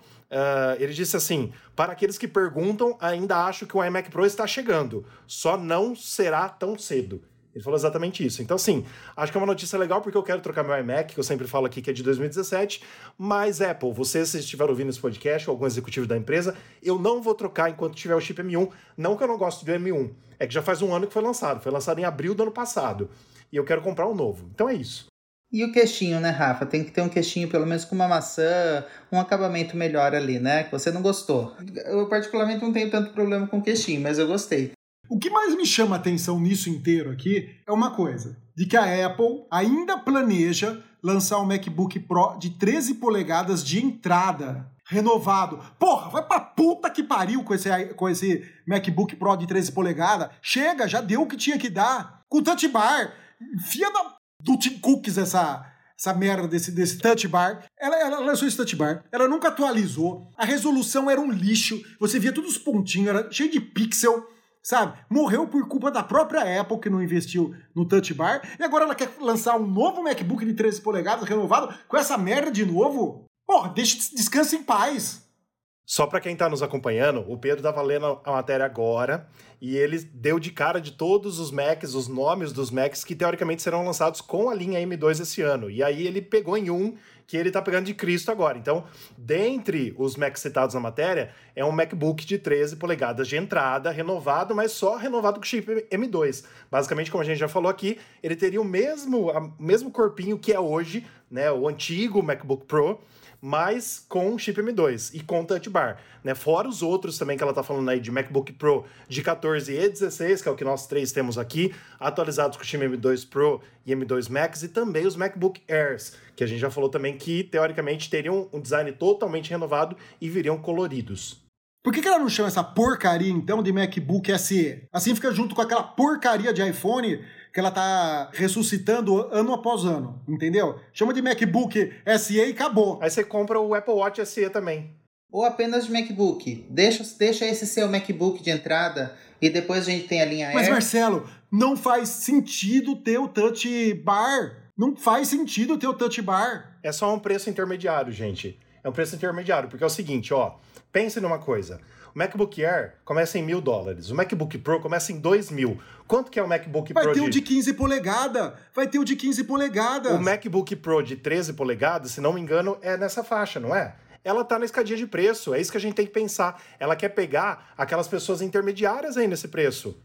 ele disse assim: para aqueles que perguntam, ainda acho que o iMac Pro está chegando, só não será tão cedo. Ele falou exatamente isso. Então, assim, acho que é uma notícia legal porque eu quero trocar meu iMac, que eu sempre falo aqui que é de 2017. Mas, Apple, você, se estiver ouvindo esse podcast, ou algum executivo da empresa, eu não vou trocar enquanto tiver o chip M1. Não que eu não gosto do M1, é que já faz um ano que foi lançado. Foi lançado em abril do ano passado. E eu quero comprar um novo. Então é isso. E o queixinho, né, Rafa? Tem que ter um queixinho, pelo menos com uma maçã, um acabamento melhor ali, né? Que você não gostou. Eu, particularmente, não tenho tanto problema com queixinho, mas eu gostei. O que mais me chama a atenção nisso inteiro aqui é uma coisa: de que a Apple ainda planeja lançar um MacBook Pro de 13 polegadas de entrada. Renovado. Porra, vai pra puta que pariu com esse, com esse MacBook Pro de 13 polegadas. Chega, já deu o que tinha que dar. Com touch bar. Enfia da, do Tim Cooks essa, essa merda desse, desse touch bar. Ela, ela lançou esse touch bar, ela nunca atualizou, a resolução era um lixo, você via todos os pontinhos, era cheio de pixel, sabe? Morreu por culpa da própria Apple que não investiu no touch bar, e agora ela quer lançar um novo MacBook de 13 polegadas renovado com essa merda de novo? Porra, deixa, descansa em paz. Só para quem está nos acompanhando, o Pedro estava lendo a matéria agora e ele deu de cara de todos os Macs, os nomes dos Macs que teoricamente serão lançados com a linha M2 esse ano. E aí ele pegou em um que ele está pegando de Cristo agora. Então, dentre os Macs citados na matéria, é um MacBook de 13 polegadas de entrada, renovado, mas só renovado com chip M2. Basicamente, como a gente já falou aqui, ele teria o mesmo, o mesmo corpinho que é hoje, né, o antigo MacBook Pro, mas com chip M2 e com touch bar, né? Fora os outros também que ela tá falando aí de MacBook Pro de 14 e 16, que é o que nós três temos aqui, atualizados com chip M2 Pro e M2 Max e também os MacBook Airs, que a gente já falou também que teoricamente teriam um design totalmente renovado e viriam coloridos. Por que, que ela não chama essa porcaria então de MacBook SE? Assim fica junto com aquela porcaria de iPhone que ela tá ressuscitando ano após ano, entendeu? Chama de MacBook SE e acabou. Aí você compra o Apple Watch SE também. Ou apenas de MacBook. Deixa, deixa esse ser o MacBook de entrada e depois a gente tem a linha Mas, Air. Mas Marcelo, não faz sentido ter o Touch Bar. Não faz sentido ter o Touch Bar. É só um preço intermediário, gente. É um preço intermediário, porque é o seguinte, ó. Pense numa coisa. O MacBook Air começa em mil dólares. O MacBook Pro começa em dois mil. Quanto que é o MacBook Vai Pro? Vai ter de... o de 15 polegadas. Vai ter o de 15 polegadas. O MacBook Pro de 13 polegadas, se não me engano, é nessa faixa, não é? Ela tá na escadinha de preço. É isso que a gente tem que pensar. Ela quer pegar aquelas pessoas intermediárias aí nesse preço.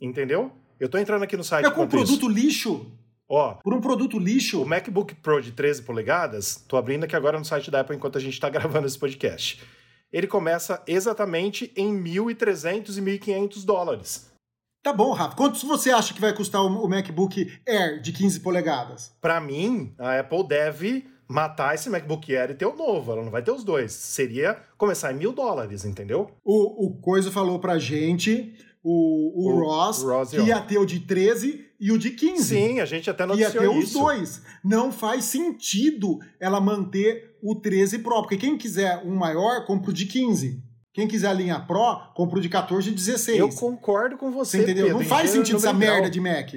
Entendeu? Eu tô entrando aqui no site. É com um produto isso. lixo. Ó, por um produto lixo. O MacBook Pro de 13 polegadas, tô abrindo aqui agora no site da Apple enquanto a gente tá gravando esse podcast ele começa exatamente em 1.300 e 1.500 dólares. Tá bom, Rafa. Quantos você acha que vai custar o MacBook Air de 15 polegadas? Para mim, a Apple deve matar esse MacBook Air e ter o novo. Ela não vai ter os dois. Seria começar em mil dólares, entendeu? O, o Coisa falou pra gente, o, o, o Ross, Ross que ia ter o de 13 e o de 15. Sim, a gente até noticiou isso. Ia ter isso. os dois. Não faz sentido ela manter o 13 Pro, porque quem quiser um maior, compra o de 15. Quem quiser a linha Pro, compra o de 14 e 16. Eu concordo com você, você entendeu? Pedro, não faz sentido essa merda de Mac.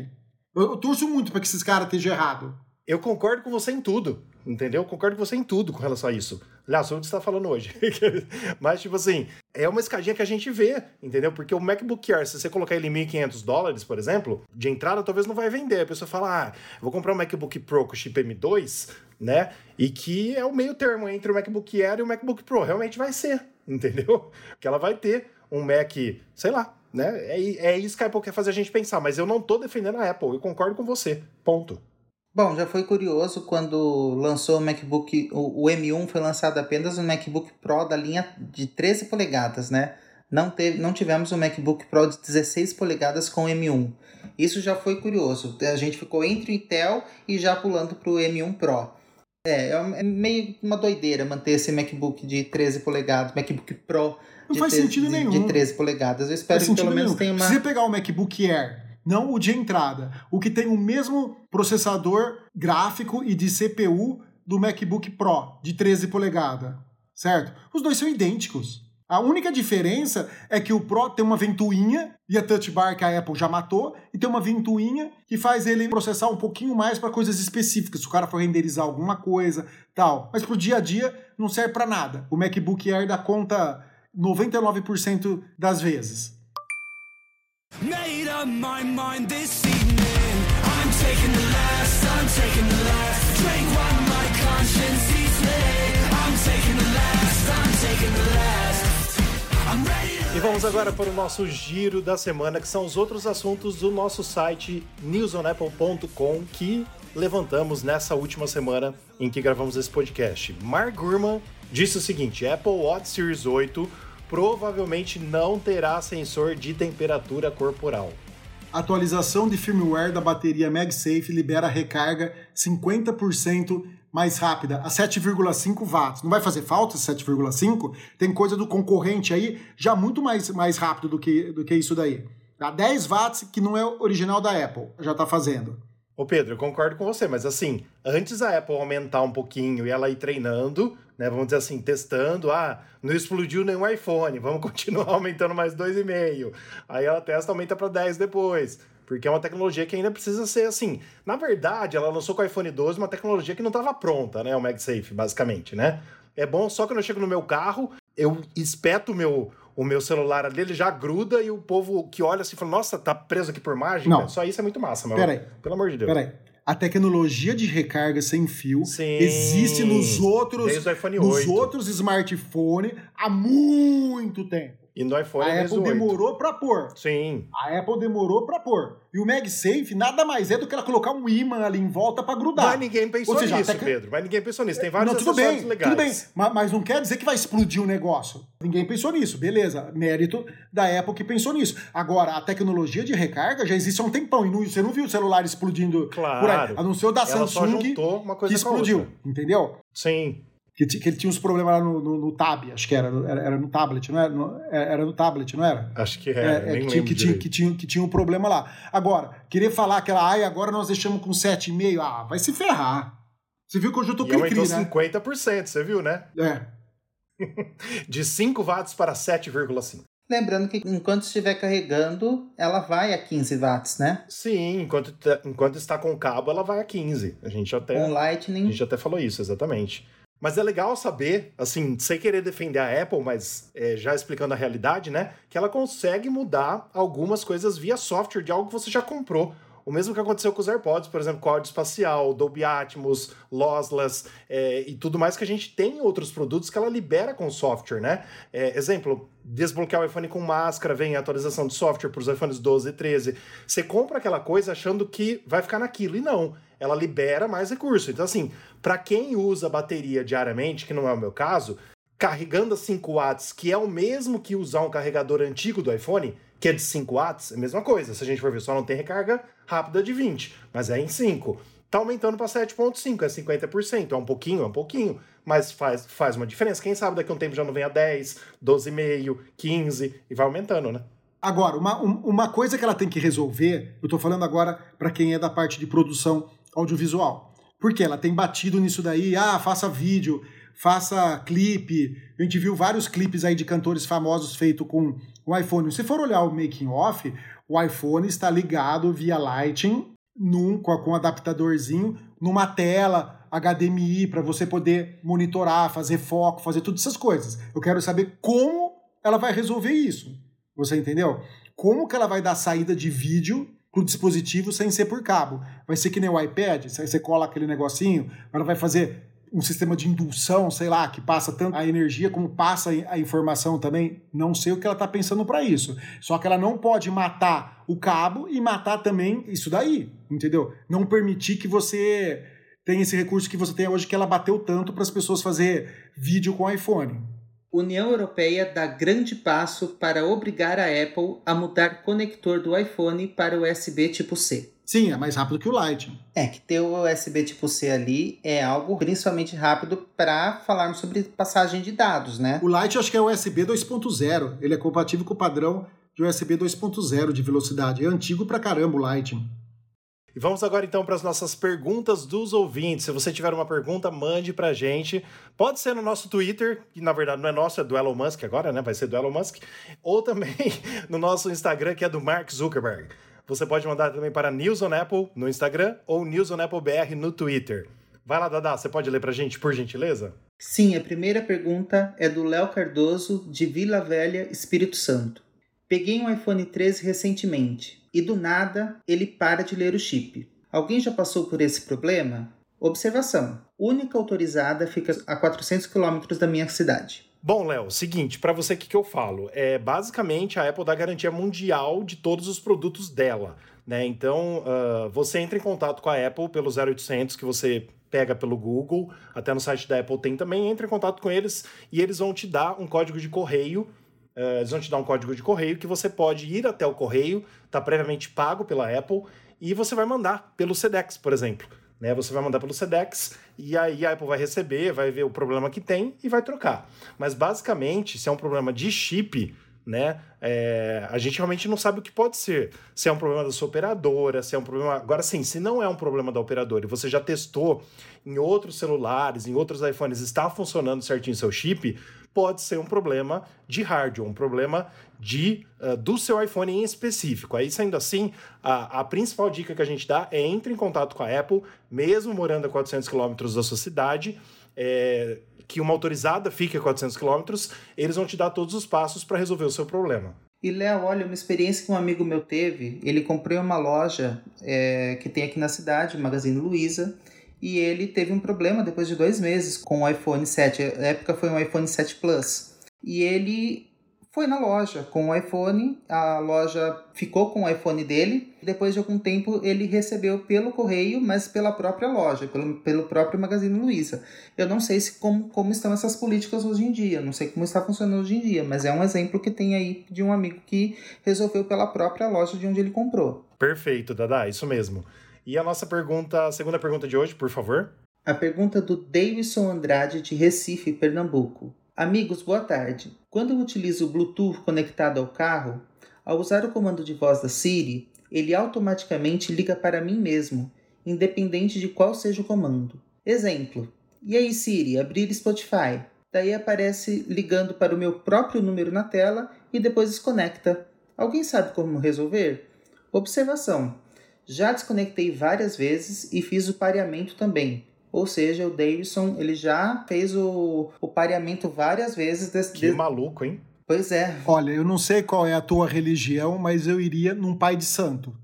Eu, eu torço muito para que esses caras estejam errado. Eu concordo com você em tudo, entendeu? Eu concordo com você em tudo com relação a isso. Aliás, o que está falando hoje. <laughs> Mas, tipo assim, é uma escadinha que a gente vê, entendeu? Porque o MacBook Air, se você colocar ele em 1.500 dólares, por exemplo, de entrada talvez não vai vender. A pessoa fala, ah, vou comprar um MacBook Pro com chip M2, né? E que é o meio termo entre o MacBook Air e o MacBook Pro. Realmente vai ser, <laughs> entendeu? Que ela vai ter um Mac, sei lá, né? É, é isso que a Apple quer fazer a gente pensar. Mas eu não tô defendendo a Apple, eu concordo com você. Ponto. Bom, já foi curioso quando lançou o MacBook, o, o M1 foi lançado apenas no MacBook Pro da linha de 13 polegadas, né? Não, teve, não tivemos o MacBook Pro de 16 polegadas com M1. Isso já foi curioso. A gente ficou entre o Intel e já pulando para o M1 Pro. É, é meio uma doideira manter esse MacBook de 13 polegadas, MacBook Pro Não de, faz 13, sentido de, nenhum. de 13 polegadas. Eu espero Faz que pelo menos nenhum. tenha uma. Se você pegar o MacBook Air, não o de entrada, o que tem o mesmo processador gráfico e de CPU do MacBook Pro de 13 polegadas, certo? Os dois são idênticos. A única diferença é que o Pro tem uma ventoinha e a Touch Bar que a Apple já matou, e tem uma ventoinha que faz ele processar um pouquinho mais para coisas específicas, se o cara for renderizar alguma coisa, tal. Mas pro dia a dia não serve para nada. O MacBook Air dá conta 99% das vezes. Made up my mind this evening. I'm taking the last, I'm taking the last. Drink while my conscience eats me. I'm taking the last, I'm taking the last. I'm ready E vamos agora para o nosso giro da semana, que são os outros assuntos do nosso site newsonapple.com que levantamos nessa última semana em que gravamos esse podcast. Mark Gurman disse o seguinte: Apple Watch Series 8 provavelmente não terá sensor de temperatura corporal. Atualização de firmware da bateria MagSafe libera recarga 50% mais rápida, a 7,5 watts. Não vai fazer falta 7,5? Tem coisa do concorrente aí já muito mais, mais rápido do que, do que isso daí. A 10 watts, que não é original da Apple, já está fazendo. Ô Pedro, eu concordo com você, mas assim, antes a Apple aumentar um pouquinho e ela ir treinando, né, vamos dizer assim, testando, ah, não explodiu nenhum iPhone, vamos <laughs> continuar aumentando mais 2,5. Aí ela testa, aumenta para 10 depois, porque é uma tecnologia que ainda precisa ser assim. Na verdade, ela lançou com o iPhone 12 uma tecnologia que não estava pronta, né, o MagSafe, basicamente, né? É bom só quando eu chego no meu carro, eu espeto o meu o meu celular ali, ele já gruda e o povo que olha assim fala, nossa, tá preso aqui por mágica? Não. Só isso é muito massa, meu. Peraí. Pelo amor de Deus. Peraí. A tecnologia de recarga sem fio Sim. existe nos outros, Desde o iPhone nos 8. outros smartphones há muito tempo. E no iPhone A é Apple 18. demorou para pôr. Sim. A Apple demorou para pôr. E o MagSafe nada mais é do que ela colocar um imã ali em volta para grudar. Mas ninguém pensou Ou seja, nisso, que- Pedro. Mas ninguém pensou nisso. Tem vários não, tudo bem, legais. tudo bem. Mas, mas não quer dizer que vai explodir o negócio. Ninguém pensou nisso, beleza. Mérito da Apple que pensou nisso. Agora, a tecnologia de recarga já existe há um tempão. E não- você não viu o celular explodindo Claro. por aí. A não ser o da Ela Samsung que a explodiu. Entendeu? Sim. Que, que ele tinha uns problemas lá no, no, no Tab, acho que era. Era, era no tablet, não era? No- era no tablet, não era? Acho que é. É, é, nem que, tinha, lembro que, tinha, que, tinha, que tinha um problema lá. Agora, querer falar aquela, ai, agora nós deixamos com 7,5, ah, vai se ferrar. Você viu que hoje eu tô E aumentou cri-cri, né? 50%, você viu, né? É. <laughs> De 5 watts para 7,5. Lembrando que enquanto estiver carregando, ela vai a 15 watts, né? Sim, enquanto, tá- enquanto está com o cabo, ela vai a 15. A gente até, Com a Lightning. gente até falou isso, exatamente. Mas é legal saber, assim, sem querer defender a Apple, mas é, já explicando a realidade, né? Que ela consegue mudar algumas coisas via software de algo que você já comprou. O mesmo que aconteceu com os AirPods, por exemplo, com áudio espacial, Dolby Atmos, Lossless é, e tudo mais que a gente tem em outros produtos que ela libera com software, né? É, exemplo, desbloquear o iPhone com máscara, vem a atualização de software para os iPhones 12 e 13. Você compra aquela coisa achando que vai ficar naquilo, e não. Ela libera mais recurso. Então, assim, para quem usa bateria diariamente, que não é o meu caso, carregando a 5 watts, que é o mesmo que usar um carregador antigo do iPhone, que é de 5 watts, é a mesma coisa. Se a gente for ver, só não tem recarga rápida de 20, mas é em 5. Tá aumentando para 7,5, é 50%. É um pouquinho, é um pouquinho, mas faz, faz uma diferença. Quem sabe daqui a um tempo já não vem a 10, 12,5, 15 e vai aumentando, né? Agora, uma, um- uma coisa que ela tem que resolver, eu tô falando agora para quem é da parte de produção audiovisual. Porque ela tem batido nisso daí, ah, faça vídeo, faça clipe. A gente viu vários clipes aí de cantores famosos feitos com o iPhone. Se for olhar o making off, o iPhone está ligado via Lightning num, com, com um adaptadorzinho numa tela HDMI para você poder monitorar, fazer foco, fazer todas essas coisas. Eu quero saber como ela vai resolver isso. Você entendeu? Como que ela vai dar saída de vídeo pro dispositivo sem ser por cabo? Vai ser que nem o iPad, você você cola aquele negocinho, ela vai fazer um sistema de indução, sei lá, que passa tanto a energia como passa a informação também. Não sei o que ela está pensando para isso. Só que ela não pode matar o cabo e matar também isso daí, entendeu? Não permitir que você tenha esse recurso que você tem hoje que ela bateu tanto para as pessoas fazer vídeo com iPhone. União Europeia dá grande passo para obrigar a Apple a mudar conector do iPhone para USB tipo C. Sim, é mais rápido que o Lightning. É, que ter o USB tipo C ali é algo principalmente rápido para falarmos sobre passagem de dados, né? O Lightning acho que é o USB 2.0. Ele é compatível com o padrão de USB 2.0 de velocidade. É antigo pra caramba o Lightning. E vamos agora então para as nossas perguntas dos ouvintes. Se você tiver uma pergunta, mande para a gente. Pode ser no nosso Twitter, que na verdade não é nosso, é do Elon Musk agora, né? Vai ser do Elon Musk. Ou também <laughs> no nosso Instagram, que é do Mark Zuckerberg. Você pode mandar também para News on Apple no Instagram ou News on Apple BR no Twitter. Vai lá, Dada, você pode ler para a gente, por gentileza? Sim, a primeira pergunta é do Léo Cardoso, de Vila Velha, Espírito Santo. Peguei um iPhone 13 recentemente e do nada ele para de ler o chip. Alguém já passou por esse problema? Observação: única autorizada fica a 400 km da minha cidade. Bom, Léo, seguinte, para você o que, que eu falo? É basicamente a Apple dá garantia mundial de todos os produtos dela, né? Então, uh, você entra em contato com a Apple pelo 0800 que você pega pelo Google, até no site da Apple tem também, entra em contato com eles e eles vão te dar um código de correio eles vão te dar um código de correio que você pode ir até o correio, está previamente pago pela Apple, e você vai mandar pelo Sedex, por exemplo. Né? Você vai mandar pelo Sedex e aí a Apple vai receber, vai ver o problema que tem e vai trocar. Mas basicamente, se é um problema de chip, né? É, a gente realmente não sabe o que pode ser. Se é um problema da sua operadora, se é um problema. Agora sim, se não é um problema da operadora e você já testou em outros celulares, em outros iPhones, está funcionando certinho seu chip, pode ser um problema de hardware, um problema de, uh, do seu iPhone em específico. Aí, sendo assim, a, a principal dica que a gente dá é entre em contato com a Apple, mesmo morando a 400 quilômetros da sua cidade, é, que uma autorizada fique a 400 quilômetros, eles vão te dar todos os passos para resolver o seu problema. E Léo, olha, uma experiência que um amigo meu teve, ele comprou uma loja é, que tem aqui na cidade, Magazine Luiza, e ele teve um problema depois de dois meses com o iPhone 7. A época foi um iPhone 7 Plus. E ele foi na loja com o iPhone, a loja ficou com o iPhone dele. Depois de algum tempo, ele recebeu pelo correio, mas pela própria loja, pelo, pelo próprio Magazine Luiza. Eu não sei se como, como estão essas políticas hoje em dia, não sei como está funcionando hoje em dia, mas é um exemplo que tem aí de um amigo que resolveu pela própria loja de onde ele comprou. Perfeito, Dada, isso mesmo. E a nossa pergunta, a segunda pergunta de hoje, por favor. A pergunta do Davidson Andrade, de Recife, Pernambuco. Amigos, boa tarde. Quando eu utilizo o Bluetooth conectado ao carro, ao usar o comando de voz da Siri, ele automaticamente liga para mim mesmo, independente de qual seja o comando. Exemplo: E aí, Siri, abrir Spotify. Daí aparece ligando para o meu próprio número na tela e depois desconecta. Alguém sabe como resolver? Observação: já desconectei várias vezes e fiz o pareamento também. Ou seja, o Davidson ele já fez o, o pareamento várias vezes. Desse, que maluco, hein? Pois é. Olha, eu não sei qual é a tua religião, mas eu iria num pai de santo.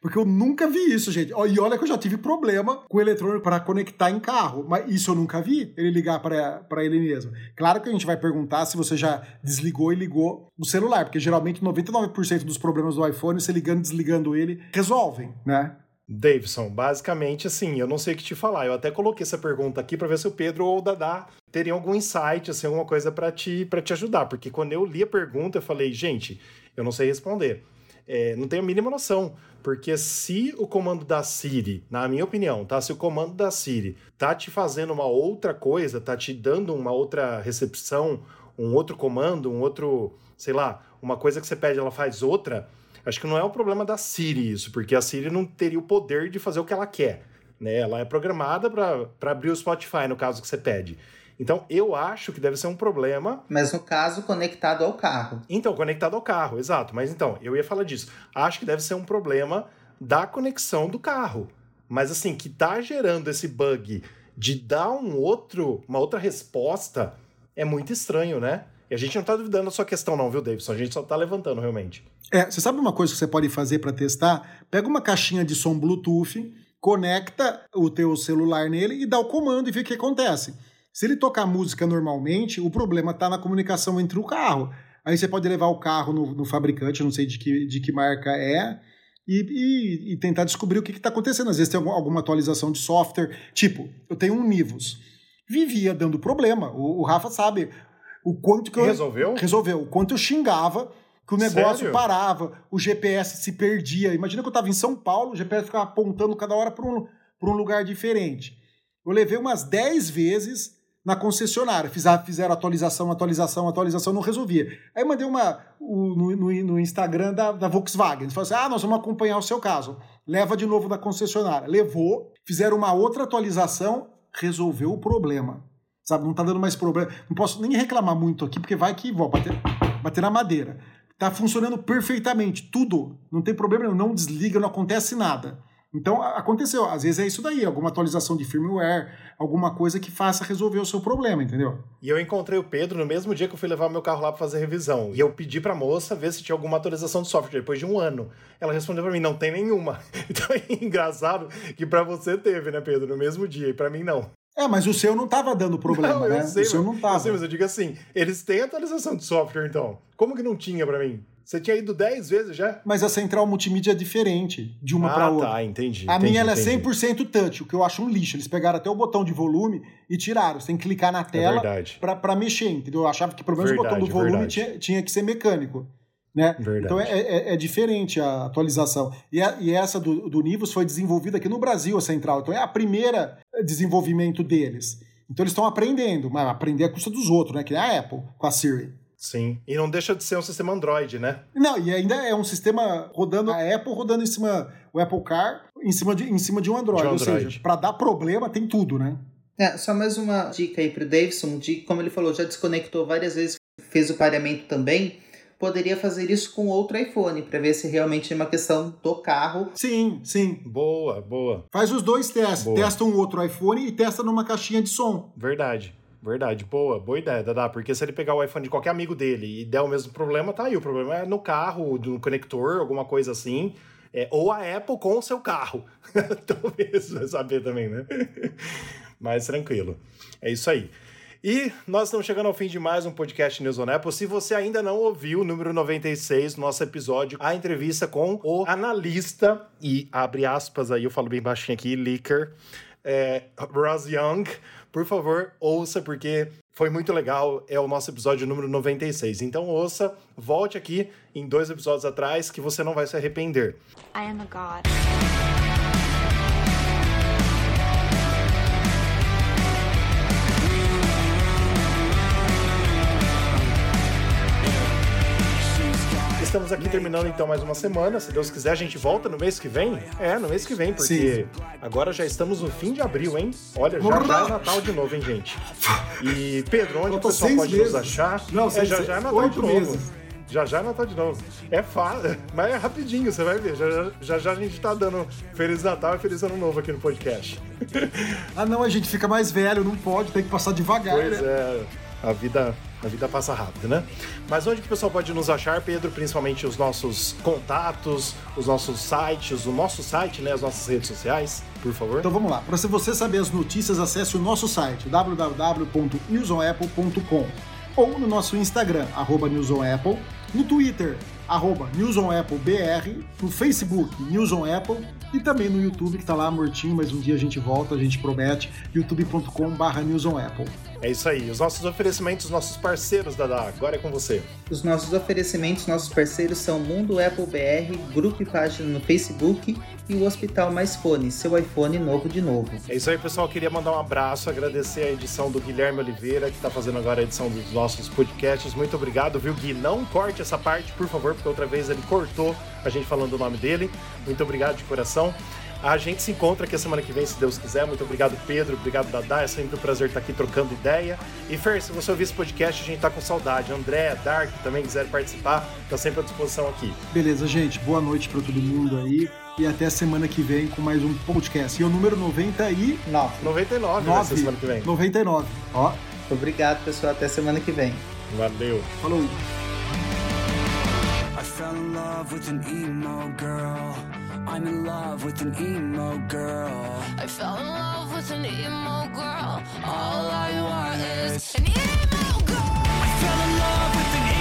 Porque eu nunca vi isso, gente. E olha que eu já tive problema com o eletrônico para conectar em carro. Mas isso eu nunca vi, ele ligar para ele mesmo. Claro que a gente vai perguntar se você já desligou e ligou o celular, porque geralmente 99% dos problemas do iPhone, você ligando e desligando ele, resolvem, né? Davidson, basicamente assim, eu não sei o que te falar. Eu até coloquei essa pergunta aqui para ver se o Pedro ou o Dadá teriam algum insight, assim, alguma coisa para te, te ajudar. Porque quando eu li a pergunta, eu falei, gente, eu não sei responder é, não tenho a mínima noção. Porque se o comando da Siri, na minha opinião, tá? Se o comando da Siri tá te fazendo uma outra coisa, tá te dando uma outra recepção, um outro comando, um outro, sei lá, uma coisa que você pede, ela faz outra, acho que não é o problema da Siri isso, porque a Siri não teria o poder de fazer o que ela quer. Né? Ela é programada para abrir o Spotify, no caso que você pede. Então, eu acho que deve ser um problema. Mas no caso, conectado ao carro. Então, conectado ao carro, exato. Mas então, eu ia falar disso. Acho que deve ser um problema da conexão do carro. Mas assim, que tá gerando esse bug de dar um outro, uma outra resposta é muito estranho, né? E a gente não tá duvidando da sua questão, não, viu, Davidson? A gente só tá levantando realmente. É, você sabe uma coisa que você pode fazer para testar? Pega uma caixinha de som Bluetooth, conecta o teu celular nele e dá o comando e vê o que acontece. Se ele tocar música normalmente, o problema está na comunicação entre o carro. Aí você pode levar o carro no, no fabricante, não sei de que, de que marca é, e, e, e tentar descobrir o que está acontecendo. Às vezes tem alguma atualização de software. Tipo, eu tenho um Nivus. Vivia dando problema. O, o Rafa sabe. O quanto que eu. Resolveu? Resolveu. O quanto eu xingava que o negócio Sério? parava, o GPS se perdia. Imagina que eu estava em São Paulo, o GPS ficava apontando cada hora para um, pra um lugar diferente. Eu levei umas 10 vezes na concessionária. Fiz a- fizeram atualização, atualização, atualização, não resolvia. Aí mandei uma o- no, no- no Instagram da, da Volkswagen. Eles falaram assim: ah, nós vamos acompanhar o seu caso. Leva de novo da concessionária. Levou, fizeram uma outra atualização, resolveu o problema. Sabe, não tá dando mais problema. Não posso nem reclamar muito aqui, porque vai que vou bater, bater na madeira. Tá funcionando perfeitamente, tudo. Não tem problema nenhum, não desliga, não acontece nada. Então, a- aconteceu. Às vezes é isso daí, alguma atualização de firmware, alguma coisa que faça resolver o seu problema, entendeu? E eu encontrei o Pedro no mesmo dia que eu fui levar meu carro lá pra fazer revisão. E eu pedi pra moça ver se tinha alguma atualização de software depois de um ano. Ela respondeu pra mim, não tem nenhuma. <laughs> Então é engraçado que pra você teve, né, Pedro, no mesmo dia, e pra mim não. É, mas o seu não tava dando problema, não, né? sei, o seu não tava. Eu sei, mas eu digo assim, eles têm atualização de software, então. Como que não tinha pra mim? Você tinha ido 10 vezes já? Mas a central multimídia é diferente de uma ah, para outra. tá, entendi. A entendi, minha ela é entendi. 100% touch, o que eu acho um lixo. Eles pegaram até o botão de volume e tiraram. Você tem que clicar na tela verdade. pra, pra mexer, entendeu? Eu achava que pelo menos o botão do Verdade, volume verdade. tinha, tinha que ser mecânico. Né? Então é, é- é diferente a atualização. E, a- e essa do, do Nivus foi desenvolvida aqui no Brasil, a central. Então é a primeira desenvolvimento deles. Então eles estão aprendendo, mas aprender a custa dos outros, né? Que é a Apple com a Siri. Sim. E não deixa de ser um sistema Android, né? Não, e ainda é um sistema rodando, a Apple rodando em cima, o Apple Car em cima de, em cima de um Android. De um Ou Android. seja, para dar problema tem tudo, né? É, só mais uma dica aí pro Davidson, de como ele falou, já desconectou várias vezes, fez o pareamento também. Poderia fazer isso com outro iPhone, para ver se realmente é uma questão do carro. Sim, sim. Boa, boa. Faz os dois testes. Boa. Testa um outro iPhone e testa numa caixinha de som. Verdade. Verdade, boa, boa ideia, Dadá. Porque se ele pegar o iPhone de qualquer amigo dele e der o mesmo problema, tá aí. O problema é no carro, no conector, alguma coisa assim. É, ou a Apple com o seu carro. <laughs> Talvez vai saber também, né? <laughs> Mas tranquilo. É isso aí. E nós estamos chegando ao fim de mais um podcast News on Apple. Se você ainda não ouviu o número 96, nosso episódio, a entrevista com o analista, e abre aspas aí, eu falo bem baixinho aqui, leaker, é, Ross Young, por favor, ouça, porque foi muito legal. É o nosso episódio número 96. Então ouça, volte aqui em dois episódios atrás, que você não vai se arrepender. I am a god. Estamos aqui terminando então mais uma semana. Se Deus quiser, a gente volta no mês que vem. É, no mês que vem, porque agora já estamos no fim de abril, hein? Olha, já, já é Natal de novo, hein, gente? E Pedro, onde o pessoal pode meses. nos achar? Não, é, seis- já já é Natal de novo. meses. Já já é Natal de novo. É fácil, <laughs> mas é rapidinho, você vai ver. Já já, já já a gente tá dando Feliz Natal e Feliz Ano Novo aqui no podcast. Ah, não, a gente fica mais velho, não pode, tem que passar devagar, Pois né? é, a vida, a vida passa rápido, né? Mas onde que o pessoal pode nos achar, Pedro? Principalmente os nossos contatos, os nossos sites, o nosso site, né? As nossas redes sociais, por favor. Então vamos lá. Para você saber as notícias, acesse o nosso site www.newsonapple.com ou no nosso Instagram, arroba newsonapple, no Twitter, arroba newsonappleBR, no Facebook, newsonapple e também no YouTube, que tá lá mortinho, mas um dia a gente volta, a gente promete, youtube.com barra newsonapple. É isso aí. Os nossos oferecimentos, os nossos parceiros, Dada. Agora é com você. Os nossos oferecimentos, nossos parceiros são Mundo Apple BR, grupo e página no Facebook e o Hospital Mais Fone, seu iPhone novo de novo. É isso aí, pessoal. Queria mandar um abraço, agradecer a edição do Guilherme Oliveira, que está fazendo agora a edição dos nossos podcasts. Muito obrigado, viu, Gui? Não corte essa parte, por favor, porque outra vez ele cortou a gente falando o nome dele. Muito obrigado de coração. A gente se encontra aqui a semana que vem, se Deus quiser. Muito obrigado, Pedro. Obrigado, Dadá. É sempre um prazer estar aqui trocando ideia. E, Fer, se você ouvir esse podcast, a gente tá com saudade. André, Dark, também quiser participar, tá sempre à disposição aqui. Beleza, gente. Boa noite para todo mundo aí e até semana que vem com mais um podcast. E o número 99. 9. 99 vai ser semana que vem. 99. Ó, Obrigado, pessoal. Até semana que vem. Valeu. falou. love with an emo girl. I'm in love with an emo girl. I fell in love with an emo girl. All I want is an emo girl. I fell in love with an